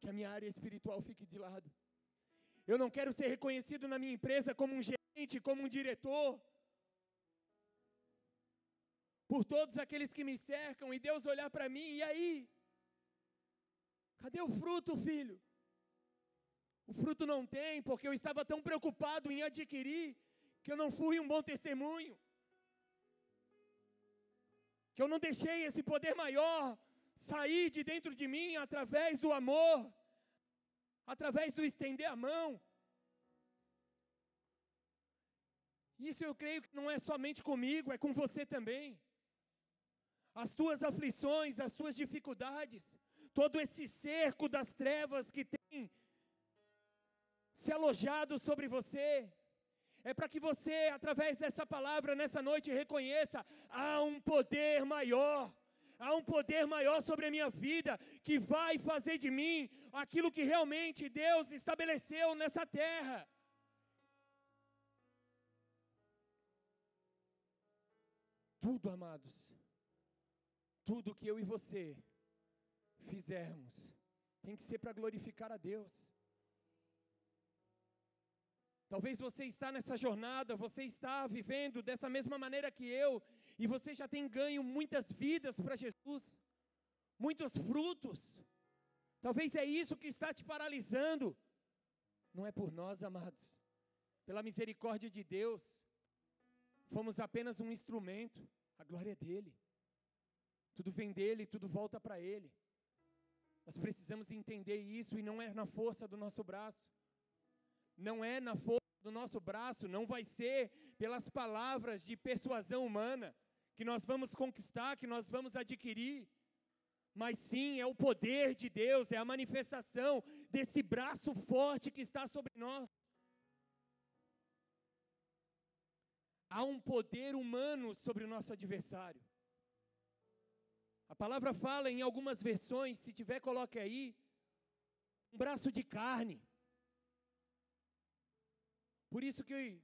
[SPEAKER 1] que a minha área espiritual fique de lado. Eu não quero ser reconhecido na minha empresa como um gerente, como um diretor. Por todos aqueles que me cercam e Deus olhar para mim, e aí? Cadê o fruto, filho? O fruto não tem, porque eu estava tão preocupado em adquirir que eu não fui um bom testemunho que eu não deixei esse poder maior sair de dentro de mim através do amor, através do estender a mão. Isso eu creio que não é somente comigo, é com você também. As tuas aflições, as tuas dificuldades, todo esse cerco das trevas que tem se alojado sobre você, é para que você, através dessa palavra nessa noite, reconheça: há um poder maior, há um poder maior sobre a minha vida, que vai fazer de mim aquilo que realmente Deus estabeleceu nessa terra. Tudo, amados, tudo que eu e você fizermos, tem que ser para glorificar a Deus. Talvez você está nessa jornada, você está vivendo dessa mesma maneira que eu, e você já tem ganho muitas vidas para Jesus, muitos frutos. Talvez é isso que está te paralisando. Não é por nós, amados. Pela misericórdia de Deus, fomos apenas um instrumento. A glória é dele. Tudo vem dele, tudo volta para ele. Nós precisamos entender isso e não é na força do nosso braço não é na força do nosso braço, não vai ser pelas palavras de persuasão humana que nós vamos conquistar, que nós vamos adquirir, mas sim é o poder de Deus, é a manifestação desse braço forte que está sobre nós. Há um poder humano sobre o nosso adversário. A palavra fala em algumas versões, se tiver, coloque aí, um braço de carne. Por isso que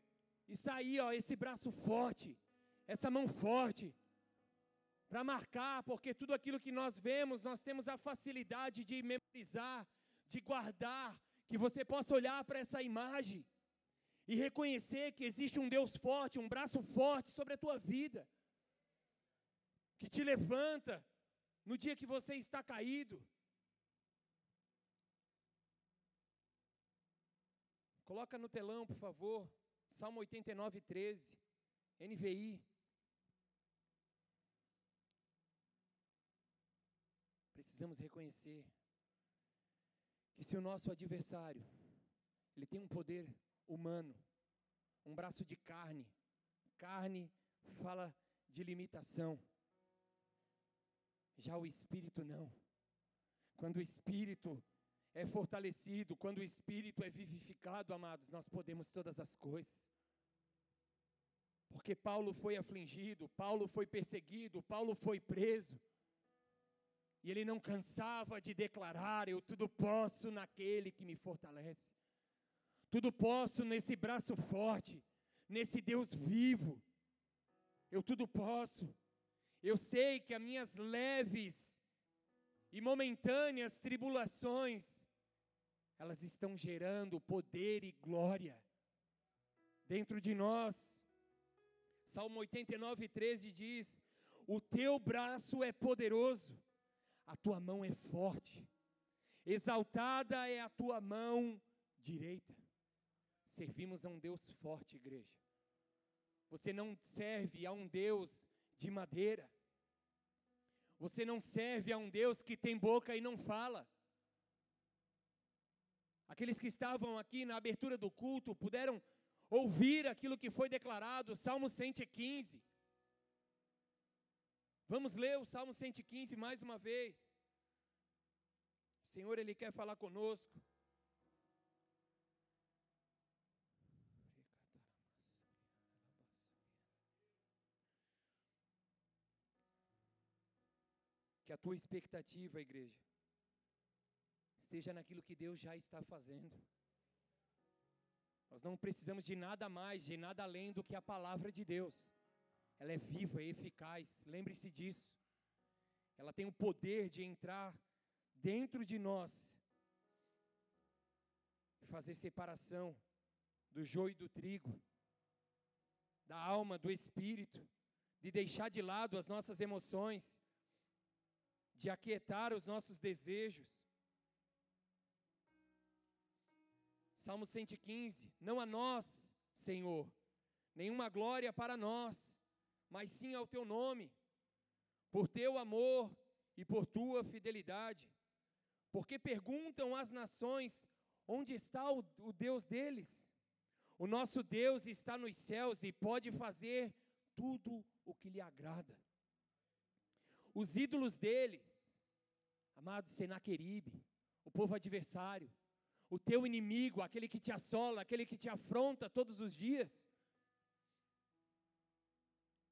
[SPEAKER 1] está aí, ó, esse braço forte, essa mão forte, para marcar, porque tudo aquilo que nós vemos, nós temos a facilidade de memorizar, de guardar, que você possa olhar para essa imagem e reconhecer que existe um Deus forte, um braço forte sobre a tua vida, que te levanta no dia que você está caído. Coloca no telão, por favor, Salmo 89, 13, NVI. Precisamos reconhecer que se o nosso adversário, ele tem um poder humano, um braço de carne, carne fala de limitação. Já o espírito não. Quando o espírito é fortalecido, quando o espírito é vivificado, amados, nós podemos todas as coisas. Porque Paulo foi afligido, Paulo foi perseguido, Paulo foi preso. E ele não cansava de declarar: Eu tudo posso naquele que me fortalece. Tudo posso nesse braço forte, nesse Deus vivo. Eu tudo posso. Eu sei que as minhas leves e momentâneas tribulações, elas estão gerando poder e glória dentro de nós. Salmo 89, 13 diz: O teu braço é poderoso a tua mão é forte, exaltada é a tua mão direita. Servimos a um Deus forte, igreja. Você não serve a um Deus de madeira. Você não serve a um Deus que tem boca e não fala. Aqueles que estavam aqui na abertura do culto puderam ouvir aquilo que foi declarado, Salmo 115. Vamos ler o Salmo 115 mais uma vez. O Senhor, Ele quer falar conosco. Que a tua expectativa, igreja, esteja naquilo que Deus já está fazendo. Nós não precisamos de nada mais, de nada além do que a palavra de Deus ela é viva, é eficaz. Lembre-se disso. Ela tem o poder de entrar dentro de nós e fazer separação do joio e do trigo, da alma, do espírito, de deixar de lado as nossas emoções, de aquietar os nossos desejos. Salmo 115: Não a nós, Senhor, nenhuma glória para nós, mas sim ao teu nome, por teu amor e por tua fidelidade. Porque perguntam as nações: onde está o, o Deus deles? O nosso Deus está nos céus e pode fazer tudo o que lhe agrada. Os ídolos deles, amado Senaqueribe, o povo adversário, o teu inimigo, aquele que te assola, aquele que te afronta todos os dias,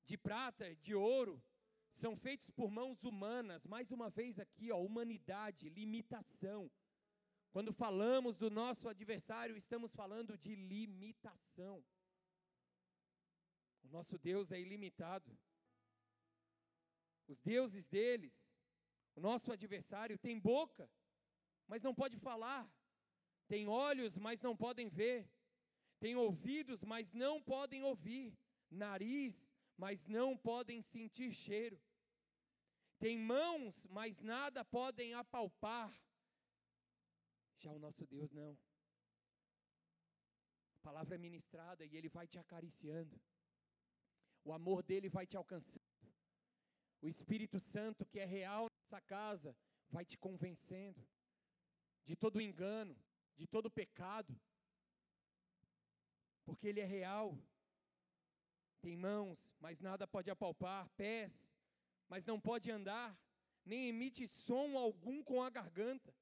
[SPEAKER 1] de prata, de ouro, são feitos por mãos humanas. Mais uma vez aqui, ó, humanidade, limitação. Quando falamos do nosso adversário, estamos falando de limitação. O nosso Deus é ilimitado. Os deuses deles, o nosso adversário, tem boca, mas não pode falar. Tem olhos, mas não podem ver. Tem ouvidos, mas não podem ouvir. Nariz, mas não podem sentir cheiro. Tem mãos, mas nada podem apalpar. Já o nosso Deus não. A palavra é ministrada e Ele vai te acariciando. O amor dele vai te alcançando. O Espírito Santo, que é real nessa casa, vai te convencendo de todo engano, de todo pecado. Porque Ele é real. Tem mãos, mas nada pode apalpar, pés, mas não pode andar, nem emite som algum com a garganta.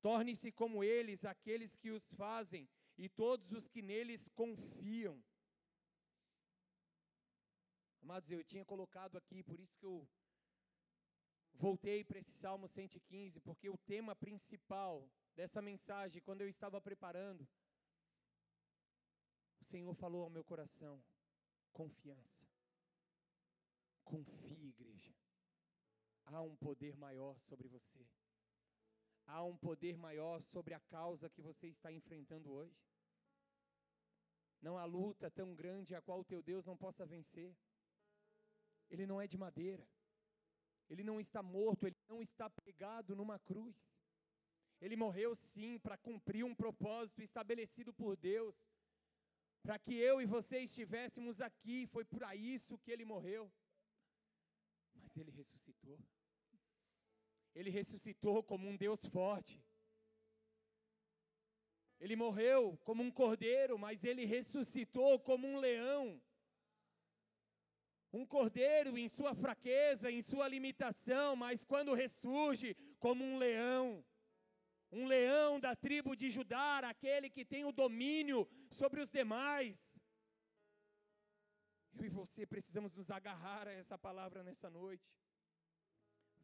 [SPEAKER 1] Torne-se como eles, aqueles que os fazem, e todos os que neles confiam. Amados, eu tinha colocado aqui, por isso que eu voltei para esse Salmo 115, porque o tema principal dessa mensagem, quando eu estava preparando, o Senhor falou ao meu coração: confiança. Confie, igreja. Há um poder maior sobre você. há um poder maior sobre a causa que você está enfrentando hoje. Não há luta tão grande a qual o teu Deus não possa vencer. Ele não é de madeira. Ele não está morto, ele não está pregado numa cruz. Ele morreu sim para cumprir um propósito estabelecido por Deus, para que eu e você estivéssemos aqui, foi por isso que ele morreu. Mas ele ressuscitou. Ele ressuscitou como um Deus forte. Ele morreu como um cordeiro, mas ele ressuscitou como um leão. Um cordeiro em sua fraqueza, em sua limitação, mas quando ressurge como um leão. Um leão da tribo de Judá, aquele que tem o domínio sobre os demais. Eu e você precisamos nos agarrar a essa palavra nessa noite.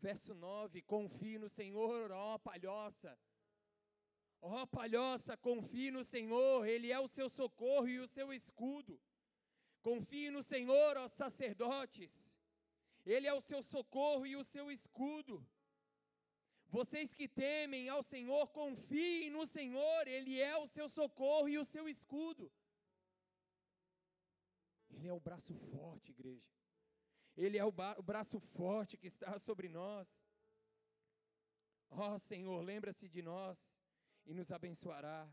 [SPEAKER 1] Verso 9: Confie no Senhor, ó palhoça. Ó palhoça, confie no Senhor, Ele é o seu socorro e o seu escudo. Confie no Senhor, ó sacerdotes, Ele é o seu socorro e o seu escudo. Vocês que temem ao Senhor, confiem no Senhor, Ele é o seu socorro e o seu escudo. Ele é o braço forte, igreja. Ele é o, o braço forte que está sobre nós. Ó Senhor, lembra-se de nós e nos abençoará.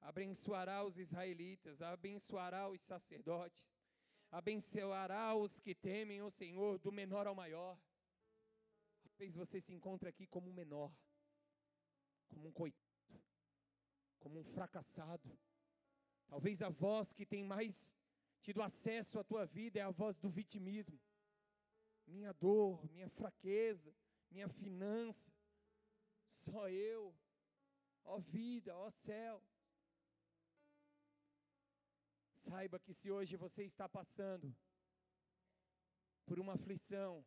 [SPEAKER 1] Abençoará os israelitas, abençoará os sacerdotes, abençoará os que temem o Senhor, do menor ao maior. Talvez você se encontre aqui como um menor, como um coitado, como um fracassado. Talvez a voz que tem mais tido acesso à tua vida é a voz do vitimismo. Minha dor, minha fraqueza, minha finança, só eu, ó vida, ó céu. Saiba que se hoje você está passando por uma aflição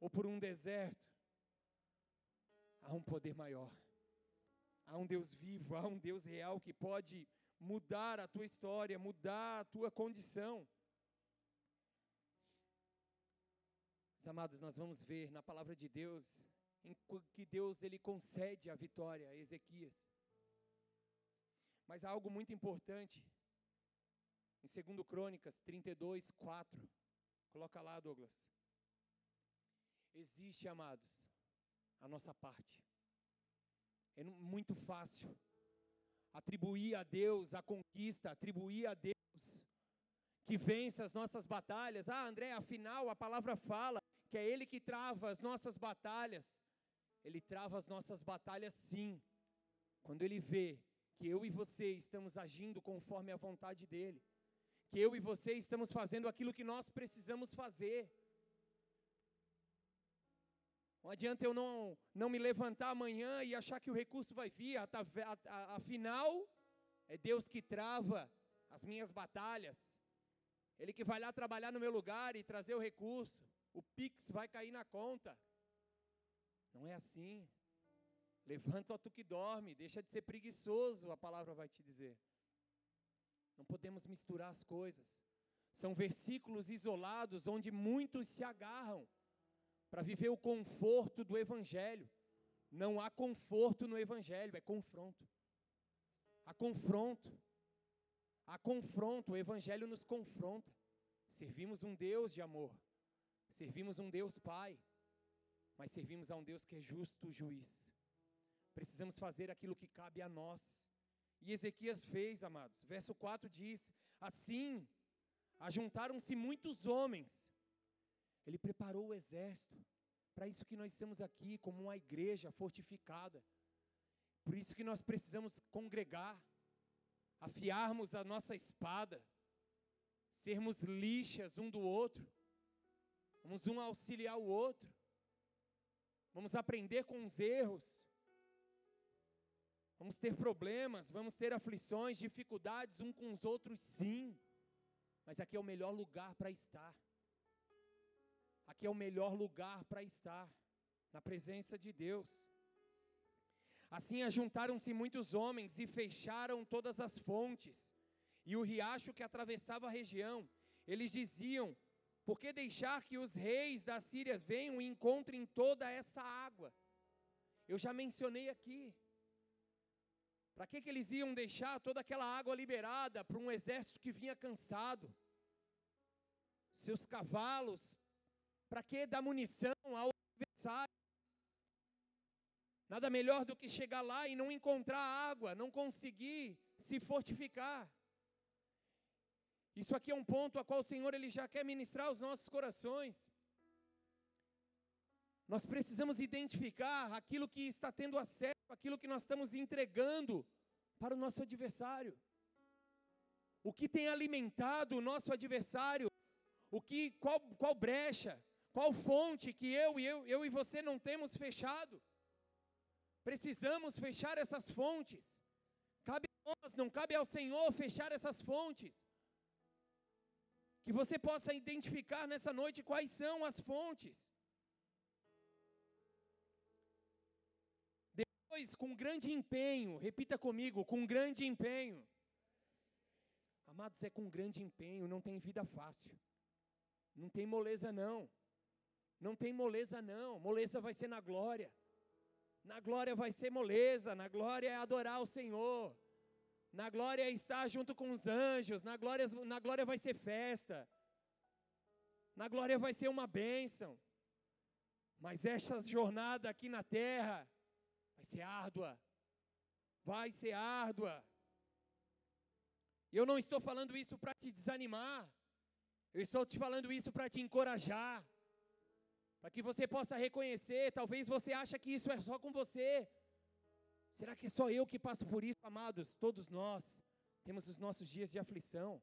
[SPEAKER 1] ou por um deserto, há um poder maior. Há um Deus vivo, há um Deus real que pode mudar a tua história, mudar a tua condição. amados, nós vamos ver na palavra de Deus em que Deus ele concede a vitória a Ezequias. Mas há algo muito importante. Em 2 Crônicas 32, 4. Coloca lá, Douglas. Existe, amados, a nossa parte. É muito fácil atribuir a Deus a conquista, atribuir a Deus que vence as nossas batalhas. Ah, André, afinal a palavra fala que é Ele que trava as nossas batalhas. Ele trava as nossas batalhas sim, quando Ele vê que eu e você estamos agindo conforme a vontade dEle, que eu e você estamos fazendo aquilo que nós precisamos fazer. Não adianta eu não, não me levantar amanhã e achar que o recurso vai vir, afinal, é Deus que trava as minhas batalhas, Ele que vai lá trabalhar no meu lugar e trazer o recurso, o Pix vai cair na conta. Não é assim. Levanta tu que dorme, deixa de ser preguiçoso, a palavra vai te dizer. Não podemos misturar as coisas. São versículos isolados onde muitos se agarram para viver o conforto do Evangelho. Não há conforto no Evangelho, é confronto. Há confronto. Há confronto, o Evangelho nos confronta. Servimos um Deus de amor. Servimos um Deus Pai. Mas servimos a um Deus que é justo juiz. Precisamos fazer aquilo que cabe a nós. E Ezequias fez, amados. Verso 4 diz: Assim, ajuntaram-se muitos homens. Ele preparou o exército. Para isso que nós estamos aqui, como uma igreja fortificada. Por isso que nós precisamos congregar, afiarmos a nossa espada, sermos lixas um do outro. Vamos um auxiliar o outro. Vamos aprender com os erros. Vamos ter problemas, vamos ter aflições, dificuldades um com os outros, sim. Mas aqui é o melhor lugar para estar. Aqui é o melhor lugar para estar, na presença de Deus. Assim ajuntaram-se muitos homens e fecharam todas as fontes e o riacho que atravessava a região. Eles diziam: Por que deixar que os reis da Síria venham e encontrem toda essa água? Eu já mencionei aqui. Para que, que eles iam deixar toda aquela água liberada para um exército que vinha cansado? Seus cavalos, para que dar munição ao adversário? Nada melhor do que chegar lá e não encontrar água, não conseguir se fortificar. Isso aqui é um ponto a qual o Senhor ele já quer ministrar aos nossos corações. Nós precisamos identificar aquilo que está tendo acesso, aquilo que nós estamos entregando para o nosso adversário. O que tem alimentado o nosso adversário? O que qual, qual brecha, qual fonte que eu e eu, eu e você não temos fechado? Precisamos fechar essas fontes. Cabe a nós, não cabe ao Senhor fechar essas fontes. Que você possa identificar nessa noite quais são as fontes. Depois, com grande empenho, repita comigo, com grande empenho. Amados, é com grande empenho, não tem vida fácil. Não tem moleza não. Não tem moleza não. Moleza vai ser na glória. Na glória vai ser moleza, na glória é adorar o Senhor. Na glória é estar junto com os anjos, na glória, na glória vai ser festa. Na glória vai ser uma bênção. Mas esta jornada aqui na terra vai ser árdua. Vai ser árdua. Eu não estou falando isso para te desanimar. Eu estou te falando isso para te encorajar para que você possa reconhecer. Talvez você ache que isso é só com você. Será que é só eu que passo por isso, amados? Todos nós temos os nossos dias de aflição.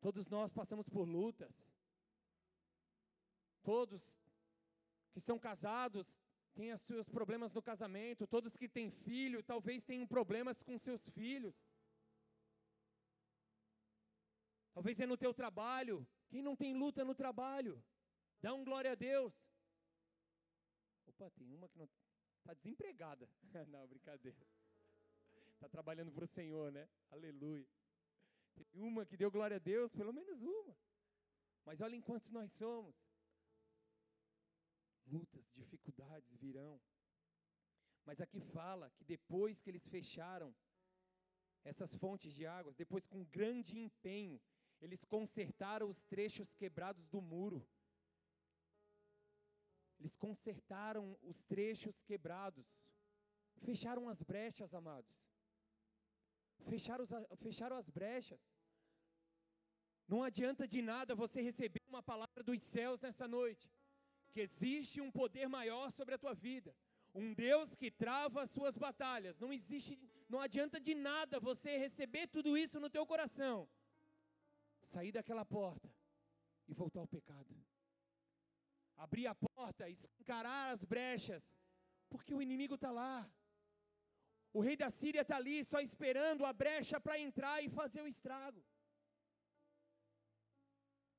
[SPEAKER 1] Todos nós passamos por lutas. Todos que são casados têm os seus problemas no casamento. Todos que têm filho talvez tenham problemas com seus filhos. Talvez é no teu trabalho. Quem não tem luta no trabalho? Dá um glória a Deus. Opa, tem uma que não está desempregada. não, brincadeira. Está trabalhando para o Senhor, né? Aleluia. Tem uma que deu glória a Deus, pelo menos uma. Mas olha em quantos nós somos. Lutas, dificuldades virão. Mas aqui fala que depois que eles fecharam essas fontes de águas, depois com grande empenho, eles consertaram os trechos quebrados do muro. Eles consertaram os trechos quebrados, fecharam as brechas, amados. Fecharam, fecharam as brechas. Não adianta de nada você receber uma palavra dos céus nessa noite, que existe um poder maior sobre a tua vida, um Deus que trava as suas batalhas. Não existe, não adianta de nada você receber tudo isso no teu coração, sair daquela porta e voltar ao pecado abrir a porta, escancarar as brechas, porque o inimigo está lá. O rei da Síria está ali só esperando a brecha para entrar e fazer o estrago.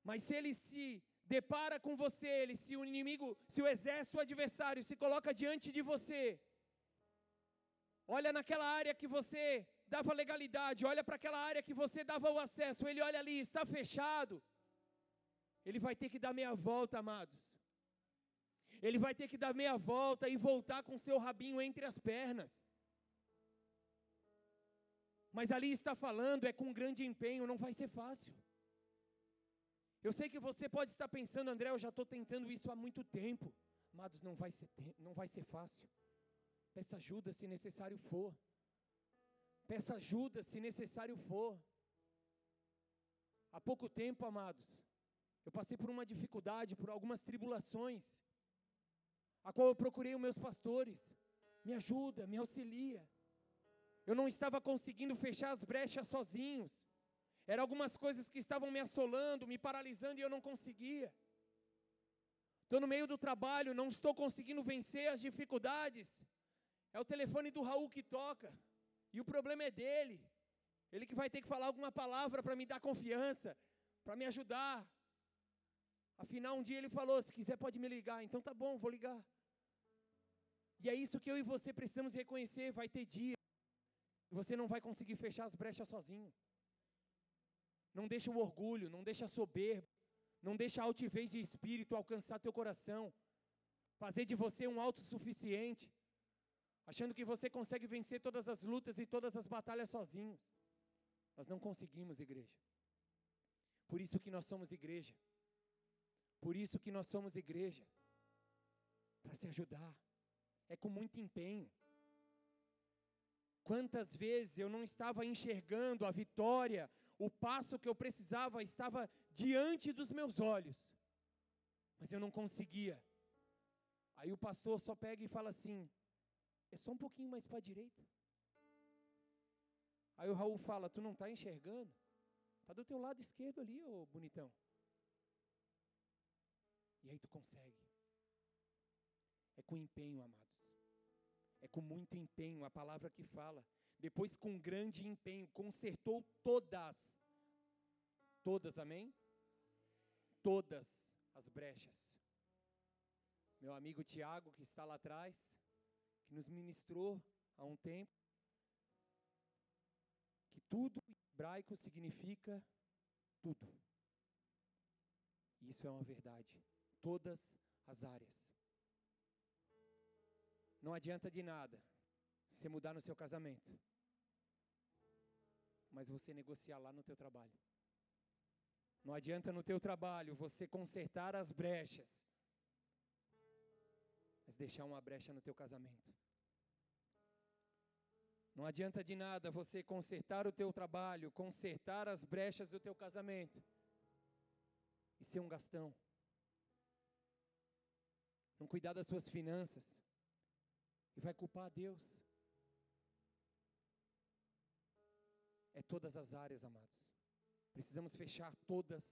[SPEAKER 1] Mas se ele se depara com você, ele, se o inimigo, se o exército o adversário se coloca diante de você, olha naquela área que você dava legalidade, olha para aquela área que você dava o acesso, ele olha ali, está fechado. Ele vai ter que dar meia volta, amados. Ele vai ter que dar meia volta e voltar com seu rabinho entre as pernas. Mas ali está falando, é com grande empenho, não vai ser fácil. Eu sei que você pode estar pensando, André, eu já estou tentando isso há muito tempo. Amados, não vai ser, não vai ser fácil. Peça ajuda se necessário for. Peça ajuda se necessário for. Há pouco tempo, amados, eu passei por uma dificuldade, por algumas tribulações a qual eu procurei os meus pastores. Me ajuda, me auxilia. Eu não estava conseguindo fechar as brechas sozinhos. Eram algumas coisas que estavam me assolando, me paralisando e eu não conseguia. Estou no meio do trabalho, não estou conseguindo vencer as dificuldades. É o telefone do Raul que toca. E o problema é dele. Ele que vai ter que falar alguma palavra para me dar confiança, para me ajudar. Afinal, um dia ele falou: se quiser pode me ligar. Então tá bom, vou ligar. E é isso que eu e você precisamos reconhecer. Vai ter dia você não vai conseguir fechar as brechas sozinho. Não deixa o orgulho, não deixa a soberba, não deixa a altivez de espírito alcançar teu coração. fazer de você um autossuficiente, achando que você consegue vencer todas as lutas e todas as batalhas sozinhos. Nós não conseguimos, igreja. Por isso que nós somos igreja. Por isso que nós somos igreja. Para se ajudar. É com muito empenho. Quantas vezes eu não estava enxergando a vitória, o passo que eu precisava estava diante dos meus olhos, mas eu não conseguia. Aí o pastor só pega e fala assim: é só um pouquinho mais para a direita. Aí o Raul fala: Tu não está enxergando? Está do teu lado esquerdo ali, ô bonitão. E aí tu consegue. É com empenho, amados. É com muito empenho, a palavra que fala. Depois, com grande empenho, consertou todas. Todas, amém? Todas as brechas. Meu amigo Tiago, que está lá atrás, que nos ministrou há um tempo, que tudo em hebraico significa tudo. Isso é uma verdade. Todas as áreas. Não adianta de nada você mudar no seu casamento, mas você negociar lá no teu trabalho. Não adianta no teu trabalho você consertar as brechas, mas deixar uma brecha no teu casamento. Não adianta de nada você consertar o teu trabalho, consertar as brechas do teu casamento e ser um gastão. Não cuidar das suas finanças e vai culpar a Deus. É todas as áreas, amados. Precisamos fechar todos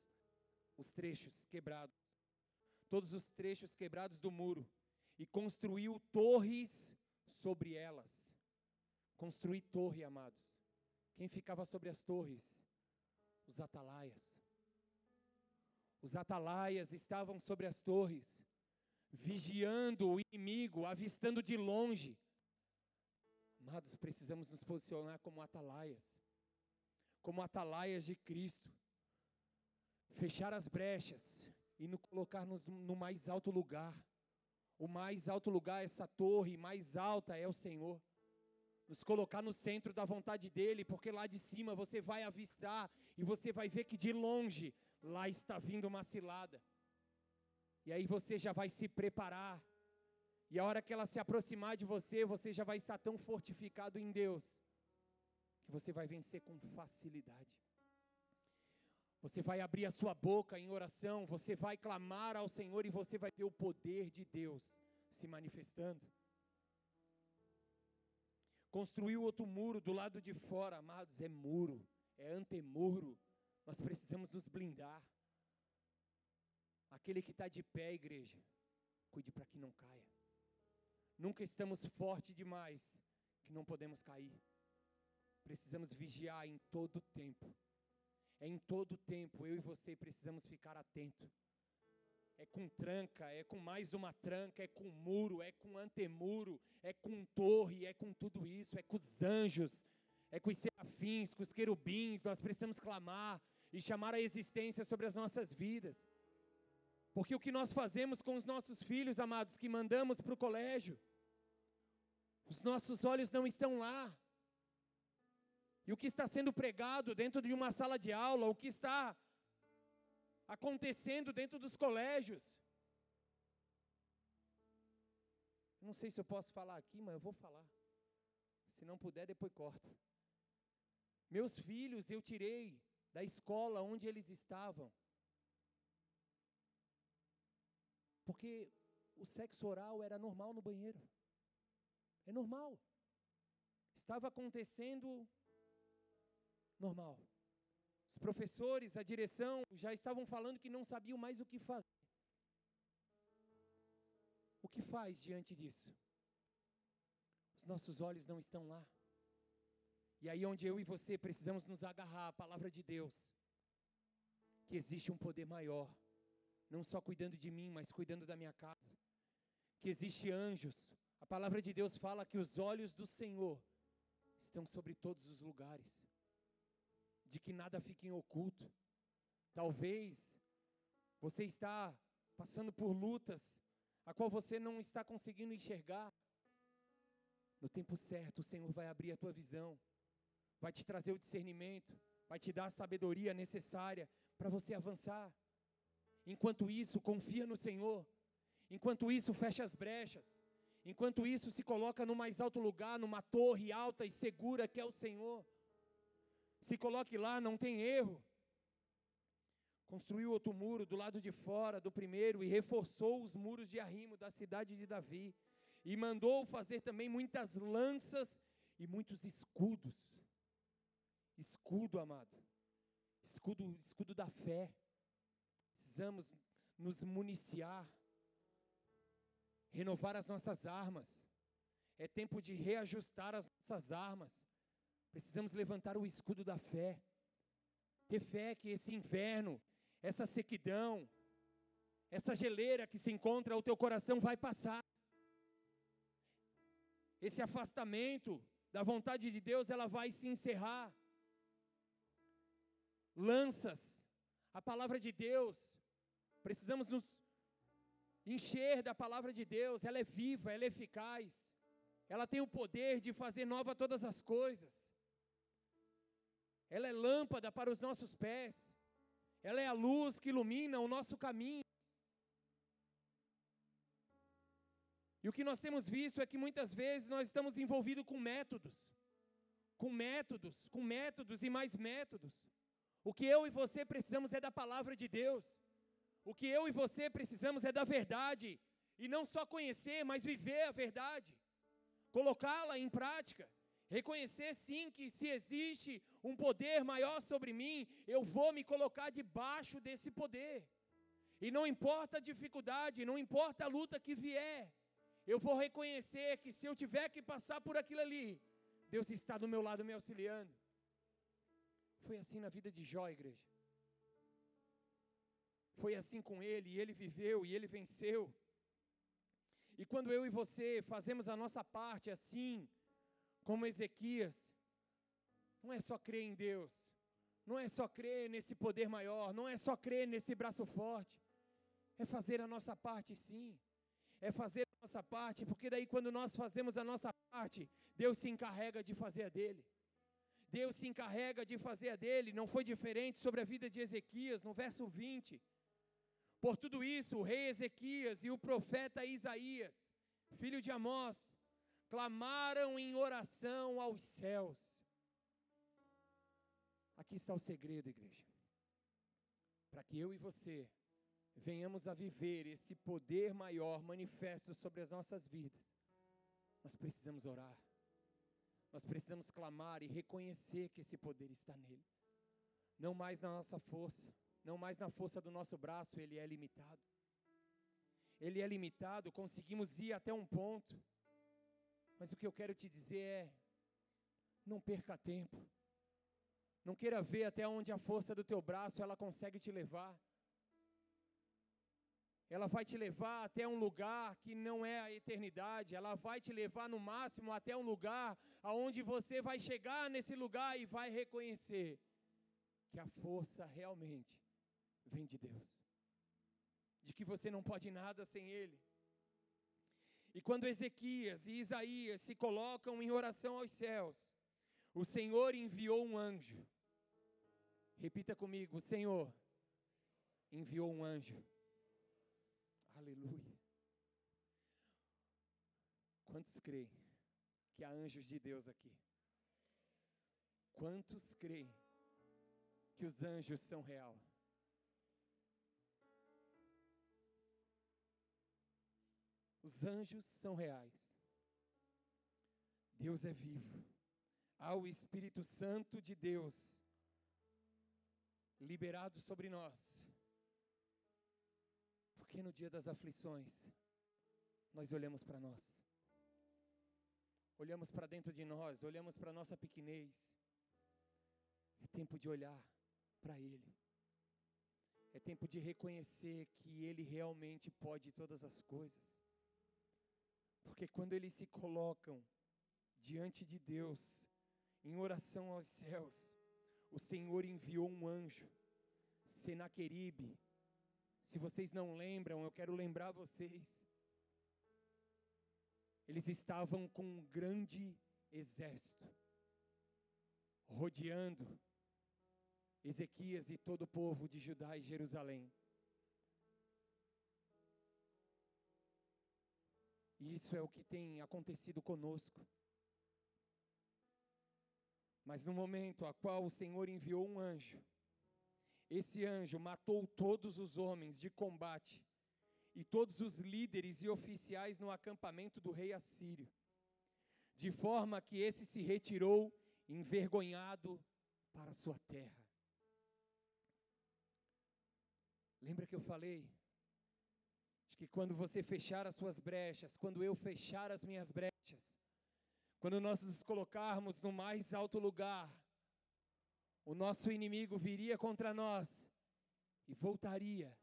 [SPEAKER 1] os trechos quebrados, todos os trechos quebrados do muro e construiu torres sobre elas. Construir torre, amados. Quem ficava sobre as torres? Os atalaias. Os atalaias estavam sobre as torres, vigiando o inimigo, avistando de longe. Amados, precisamos nos posicionar como atalaias, como atalaias de Cristo. Fechar as brechas e nos colocar no mais alto lugar. O mais alto lugar, essa torre mais alta é o Senhor nos colocar no centro da vontade dele, porque lá de cima você vai avistar e você vai ver que de longe lá está vindo uma cilada. E aí você já vai se preparar. E a hora que ela se aproximar de você, você já vai estar tão fortificado em Deus que você vai vencer com facilidade. Você vai abrir a sua boca em oração, você vai clamar ao Senhor e você vai ver o poder de Deus se manifestando. Construiu outro muro do lado de fora, amados, é muro, é antemuro. Nós precisamos nos blindar. Aquele que está de pé, igreja, cuide para que não caia. Nunca estamos fortes demais que não podemos cair. Precisamos vigiar em todo tempo. É em todo tempo, eu e você precisamos ficar atentos é com tranca, é com mais uma tranca, é com muro, é com antemuro, é com torre, é com tudo isso, é com os anjos, é com os serafins, com os querubins. Nós precisamos clamar e chamar a existência sobre as nossas vidas. Porque o que nós fazemos com os nossos filhos, amados, que mandamos para o colégio, os nossos olhos não estão lá. E o que está sendo pregado dentro de uma sala de aula, o que está acontecendo dentro dos colégios. Não sei se eu posso falar aqui, mas eu vou falar. Se não puder, depois corta. Meus filhos eu tirei da escola onde eles estavam. Porque o sexo oral era normal no banheiro. É normal. Estava acontecendo normal. Os professores, a direção já estavam falando que não sabiam mais o que fazer. O que faz diante disso? Os nossos olhos não estão lá. E aí onde eu e você precisamos nos agarrar à palavra de Deus. Que existe um poder maior, não só cuidando de mim, mas cuidando da minha casa. Que existe anjos. A palavra de Deus fala que os olhos do Senhor estão sobre todos os lugares de que nada fique em oculto. Talvez você está passando por lutas, a qual você não está conseguindo enxergar. No tempo certo, o Senhor vai abrir a tua visão, vai te trazer o discernimento, vai te dar a sabedoria necessária para você avançar. Enquanto isso, confia no Senhor. Enquanto isso, fecha as brechas. Enquanto isso, se coloca no mais alto lugar, numa torre alta e segura que é o Senhor. Se coloque lá, não tem erro. Construiu outro muro do lado de fora do primeiro e reforçou os muros de arrimo da cidade de Davi. E mandou fazer também muitas lanças e muitos escudos. Escudo, amado. Escudo, escudo da fé. Precisamos nos municiar renovar as nossas armas. É tempo de reajustar as nossas armas. Precisamos levantar o escudo da fé. Ter fé que esse inverno, essa sequidão, essa geleira que se encontra ao teu coração vai passar. Esse afastamento da vontade de Deus, ela vai se encerrar. Lanças, a palavra de Deus, precisamos nos encher da palavra de Deus, ela é viva, ela é eficaz, ela tem o poder de fazer nova todas as coisas, ela é lâmpada para os nossos pés, ela é a luz que ilumina o nosso caminho. E o que nós temos visto é que muitas vezes nós estamos envolvidos com métodos, com métodos, com métodos e mais métodos. O que eu e você precisamos é da palavra de Deus. O que eu e você precisamos é da verdade, e não só conhecer, mas viver a verdade, colocá-la em prática, reconhecer sim que se existe um poder maior sobre mim, eu vou me colocar debaixo desse poder. E não importa a dificuldade, não importa a luta que vier, eu vou reconhecer que se eu tiver que passar por aquilo ali, Deus está do meu lado me auxiliando. Foi assim na vida de Jó, igreja. Foi assim com ele, e ele viveu, e ele venceu. E quando eu e você fazemos a nossa parte assim, como Ezequias, não é só crer em Deus, não é só crer nesse poder maior, não é só crer nesse braço forte, é fazer a nossa parte sim, é fazer a nossa parte, porque daí quando nós fazemos a nossa parte, Deus se encarrega de fazer a dele. Deus se encarrega de fazer a dele, não foi diferente sobre a vida de Ezequias, no verso 20. Por tudo isso, o rei Ezequias e o profeta Isaías, filho de Amós, clamaram em oração aos céus. Aqui está o segredo, igreja. Para que eu e você venhamos a viver esse poder maior manifesto sobre as nossas vidas, nós precisamos orar. Nós precisamos clamar e reconhecer que esse poder está nele. Não mais na nossa força, não mais na força do nosso braço, ele é limitado. Ele é limitado, conseguimos ir até um ponto. Mas o que eu quero te dizer é: não perca tempo. Não queira ver até onde a força do teu braço ela consegue te levar. Ela vai te levar até um lugar que não é a eternidade. Ela vai te levar no máximo até um lugar aonde você vai chegar nesse lugar e vai reconhecer que a força realmente vem de Deus. De que você não pode nada sem Ele. E quando Ezequias e Isaías se colocam em oração aos céus, o Senhor enviou um anjo. Repita comigo: o Senhor enviou um anjo. Aleluia. Quantos creem que há anjos de Deus aqui? Quantos creem que os anjos são real? Os anjos são reais. Deus é vivo. Há o Espírito Santo de Deus liberado sobre nós. Porque no dia das aflições, nós olhamos para nós. Olhamos para dentro de nós, olhamos para a nossa pequenez. É tempo de olhar para Ele. É tempo de reconhecer que Ele realmente pode todas as coisas. Porque quando eles se colocam diante de Deus, em oração aos céus, o Senhor enviou um anjo, Senaqueribe. Se vocês não lembram, eu quero lembrar vocês. eles estavam com um grande exército rodeando Ezequias e todo o povo de Judá e Jerusalém. E isso é o que tem acontecido conosco. Mas no momento a qual o Senhor enviou um anjo, esse anjo matou todos os homens de combate e todos os líderes e oficiais no acampamento do rei Assírio, de forma que esse se retirou envergonhado para sua terra. Lembra que eu falei? Que quando você fechar as suas brechas, quando eu fechar as minhas brechas, quando nós nos colocarmos no mais alto lugar, o nosso inimigo viria contra nós e voltaria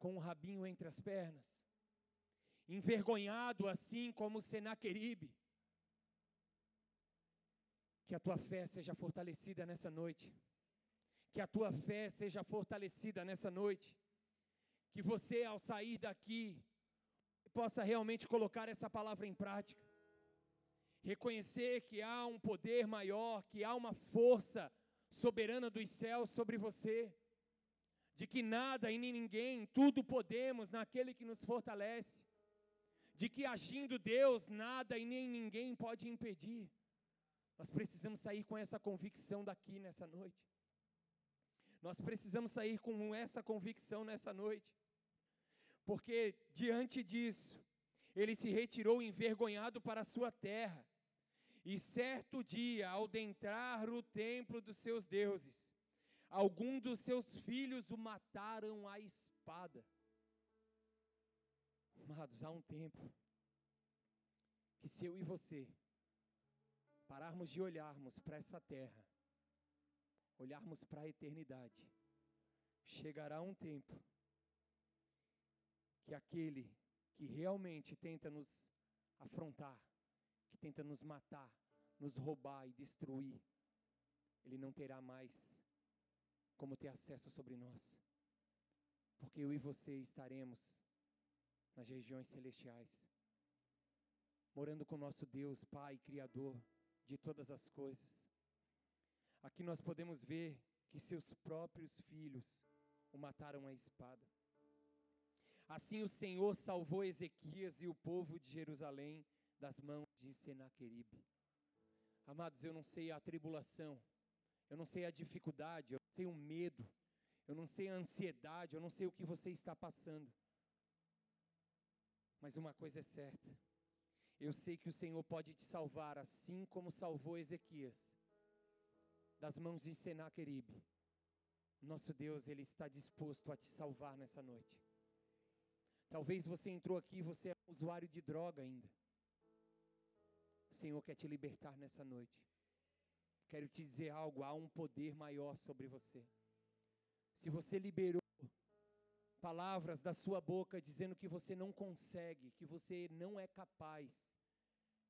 [SPEAKER 1] com o rabinho entre as pernas, envergonhado assim como Senaqueribe. Que a tua fé seja fortalecida nessa noite. Que a tua fé seja fortalecida nessa noite. Que você, ao sair daqui, possa realmente colocar essa palavra em prática. Reconhecer que há um poder maior, que há uma força soberana dos céus sobre você. De que nada e nem ninguém, tudo podemos naquele que nos fortalece. De que agindo Deus, nada e nem ninguém pode impedir. Nós precisamos sair com essa convicção daqui nessa noite. Nós precisamos sair com essa convicção nessa noite. Porque diante disso, ele se retirou envergonhado para a sua terra. E certo dia, ao adentrar o templo dos seus deuses, algum dos seus filhos o mataram à espada. Amados, há um tempo que se eu e você pararmos de olharmos para essa terra, olharmos para a eternidade, chegará um tempo que aquele que realmente tenta nos afrontar, que tenta nos matar, nos roubar e destruir, ele não terá mais como ter acesso sobre nós. Porque eu e você estaremos nas regiões celestiais, morando com nosso Deus, Pai, Criador de todas as coisas. Aqui nós podemos ver que seus próprios filhos o mataram à espada. Assim o Senhor salvou Ezequias e o povo de Jerusalém das mãos de Senaqueribe. Amados, eu não sei a tribulação, eu não sei a dificuldade, eu não sei o medo, eu não sei a ansiedade, eu não sei o que você está passando. Mas uma coisa é certa: eu sei que o Senhor pode te salvar, assim como salvou Ezequias, das mãos de Senaqueribe. Nosso Deus, Ele está disposto a te salvar nessa noite. Talvez você entrou aqui e você é um usuário de droga ainda. O Senhor quer te libertar nessa noite. Quero te dizer algo: há um poder maior sobre você. Se você liberou palavras da sua boca dizendo que você não consegue, que você não é capaz,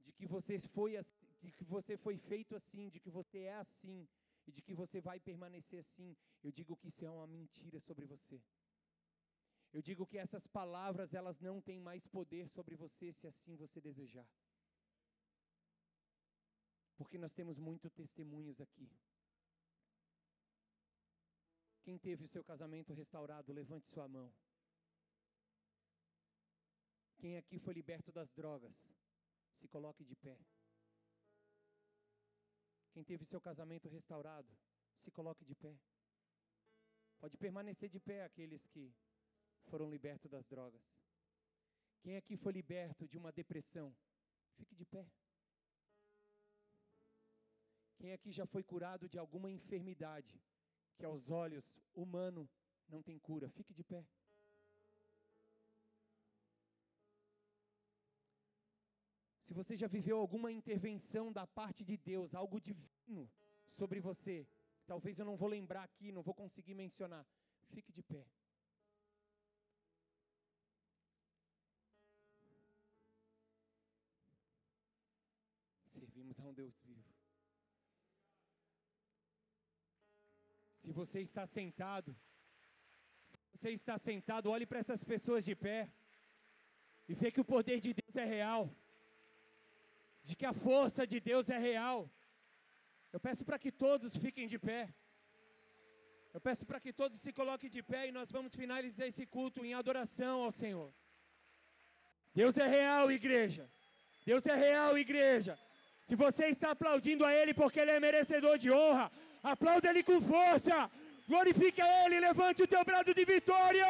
[SPEAKER 1] de que você foi de que você foi feito assim, de que você é assim e de que você vai permanecer assim, eu digo que isso é uma mentira sobre você. Eu digo que essas palavras elas não têm mais poder sobre você se assim você desejar. Porque nós temos muitos testemunhos aqui. Quem teve o seu casamento restaurado, levante sua mão. Quem aqui foi liberto das drogas, se coloque de pé. Quem teve seu casamento restaurado, se coloque de pé. Pode permanecer de pé aqueles que foram libertos das drogas. Quem aqui foi liberto de uma depressão, fique de pé. Quem aqui já foi curado de alguma enfermidade, que aos olhos humanos não tem cura. Fique de pé. Se você já viveu alguma intervenção da parte de Deus, algo divino sobre você, talvez eu não vou lembrar aqui, não vou conseguir mencionar. Fique de pé. Um Deus vivo. Se você está sentado, se você está sentado, olhe para essas pessoas de pé. e ver que o poder de Deus é real, de que a força de Deus é real. Eu peço para que todos fiquem de pé. Eu peço para que todos se coloquem de pé e nós vamos finalizar esse culto em adoração ao Senhor. Deus é real, igreja. Deus é real, igreja. Se você está aplaudindo a Ele porque Ele é merecedor de honra, aplauda Ele com força. Glorifique a Ele, levante o teu brado de vitória.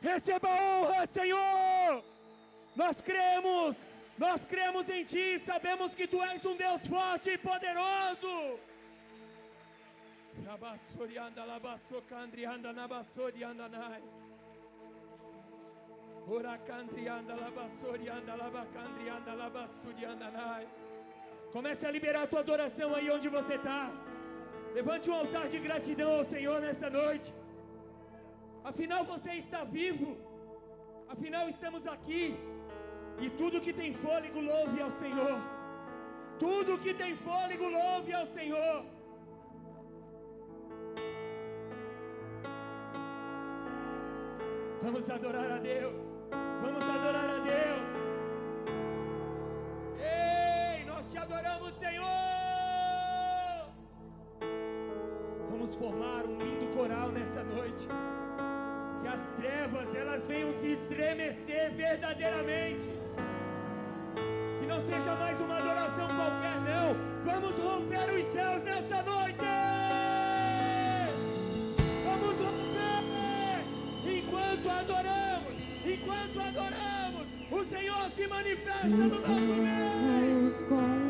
[SPEAKER 1] Receba a honra, Senhor. Nós cremos, nós cremos em Ti, sabemos que Tu és um Deus forte e poderoso. Comece a liberar a tua adoração aí onde você está. Levante um altar de gratidão ao Senhor nessa noite. Afinal você está vivo. Afinal estamos aqui. E tudo que tem fôlego louve ao Senhor. Tudo que tem fôlego louve ao Senhor. Vamos adorar a Deus. Vamos adorar a Deus. Ei, nós te adoramos, Senhor. Vamos formar um lindo coral nessa noite. Que as trevas elas venham se estremecer verdadeiramente. Que não seja mais uma adoração qualquer, não. Vamos romper os céus nessa noite. Adoramos. O Senhor se manifesta no nosso meio.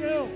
[SPEAKER 1] Tua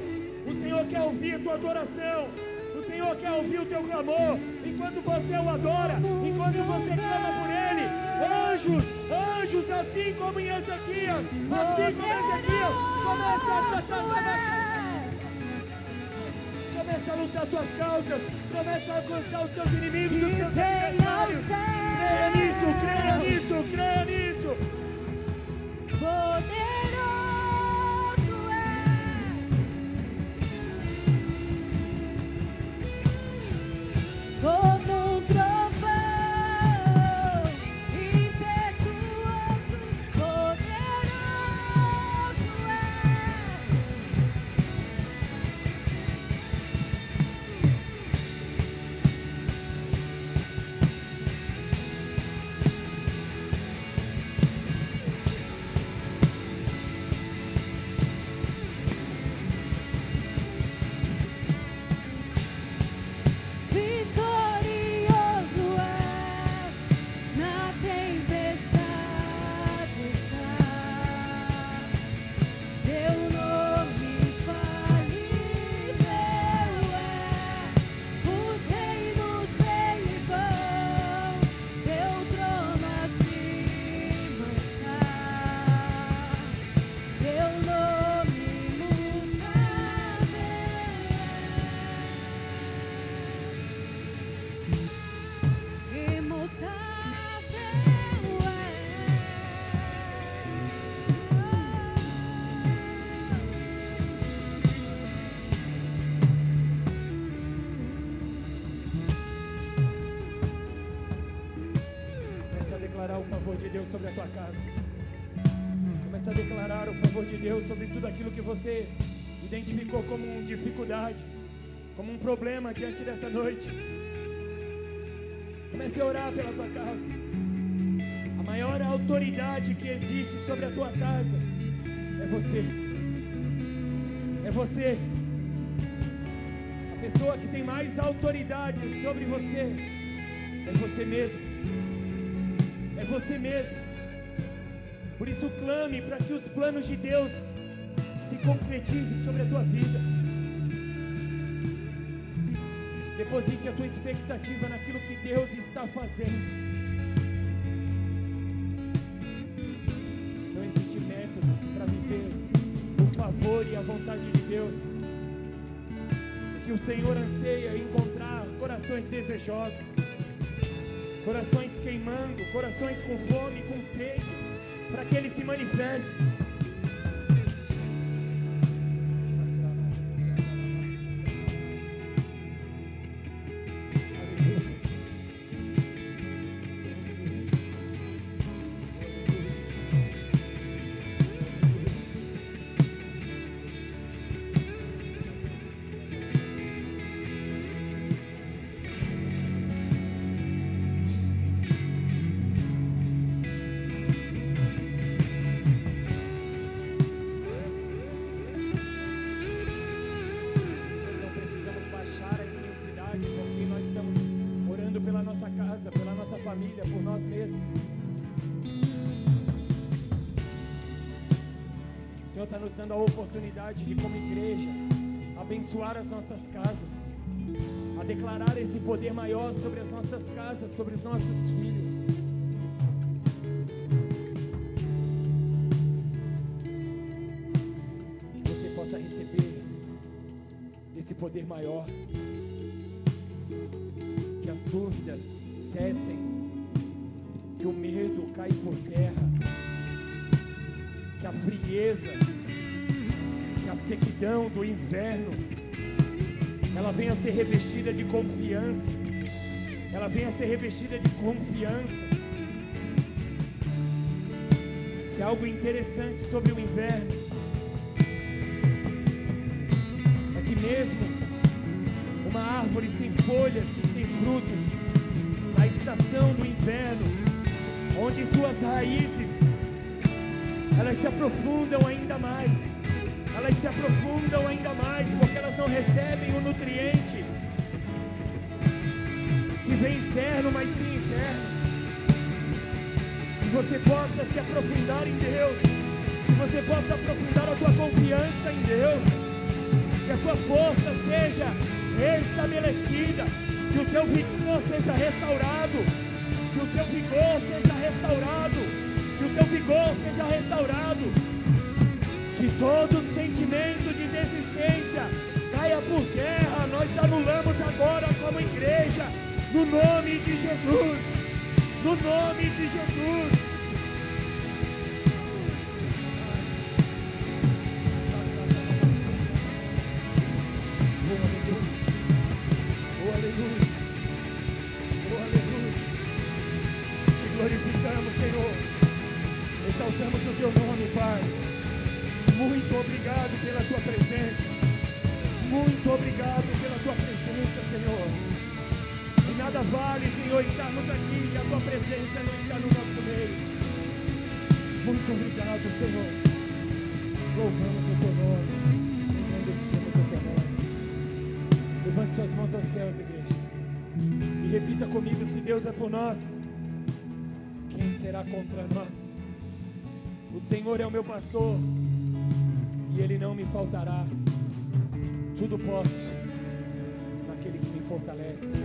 [SPEAKER 1] sobre a tua casa. Começa a declarar o favor de Deus sobre tudo aquilo que você identificou como dificuldade, como um problema diante dessa noite. Comece a orar pela tua casa. A maior autoridade que existe sobre a tua casa é você. É você. A pessoa que tem mais autoridade sobre você é você mesmo. É você mesmo. Por isso clame para que os planos de Deus se concretizem sobre a tua vida. Deposite a tua expectativa naquilo que Deus está fazendo. Não existe métodos para viver o favor e a vontade de Deus. Que o Senhor anseia é encontrar corações desejosos corações queimando, corações com fome, com sede, para que Ele se manifeste. Senhor está nos dando a oportunidade de, como igreja, abençoar as nossas casas, a declarar esse poder maior sobre as nossas casas, sobre os nossos filhos. Que você possa receber esse poder maior. Que as dúvidas cessem, que o medo caia por terra, que a frieza, que a sequidão do inverno, ela venha a ser revestida de confiança, ela venha a ser revestida de confiança. Se há algo interessante sobre o inverno, é que mesmo uma árvore sem folhas e sem frutos, na estação do inverno, onde suas raízes elas se aprofundam ainda mais, elas se aprofundam ainda mais, porque elas não recebem o nutriente que vem externo, mas sim interno. Que você possa se aprofundar em Deus, que você possa aprofundar a tua confiança em Deus, que a tua força seja restabelecida, que o teu vigor seja restaurado, que o teu vigor seja restaurado, teu vigor seja restaurado, que todo sentimento de desistência caia por terra, nós anulamos agora como igreja, no nome de Jesus, no nome de Jesus. Senhor é o meu pastor, e Ele não me faltará. Tudo posso naquele que me fortalece.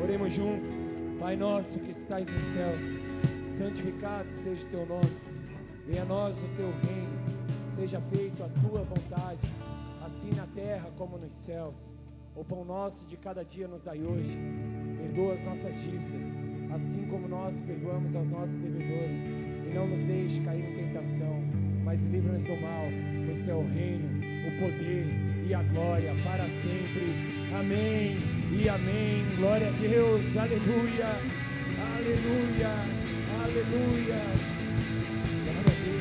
[SPEAKER 1] Oremos juntos. Pai nosso que estais nos céus, santificado seja o teu nome. Venha a nós o teu reino. Seja feita a tua vontade, assim na terra como nos céus. O pão nosso de cada dia nos dai hoje. Perdoa as nossas dívidas, assim como nós perdoamos aos nossos devedores. Não nos deixe cair em tentação, mas livra-nos do mal, pois é o reino, o poder e a glória para sempre. Amém e amém. Glória a Deus. Aleluia. Aleluia. Aleluia.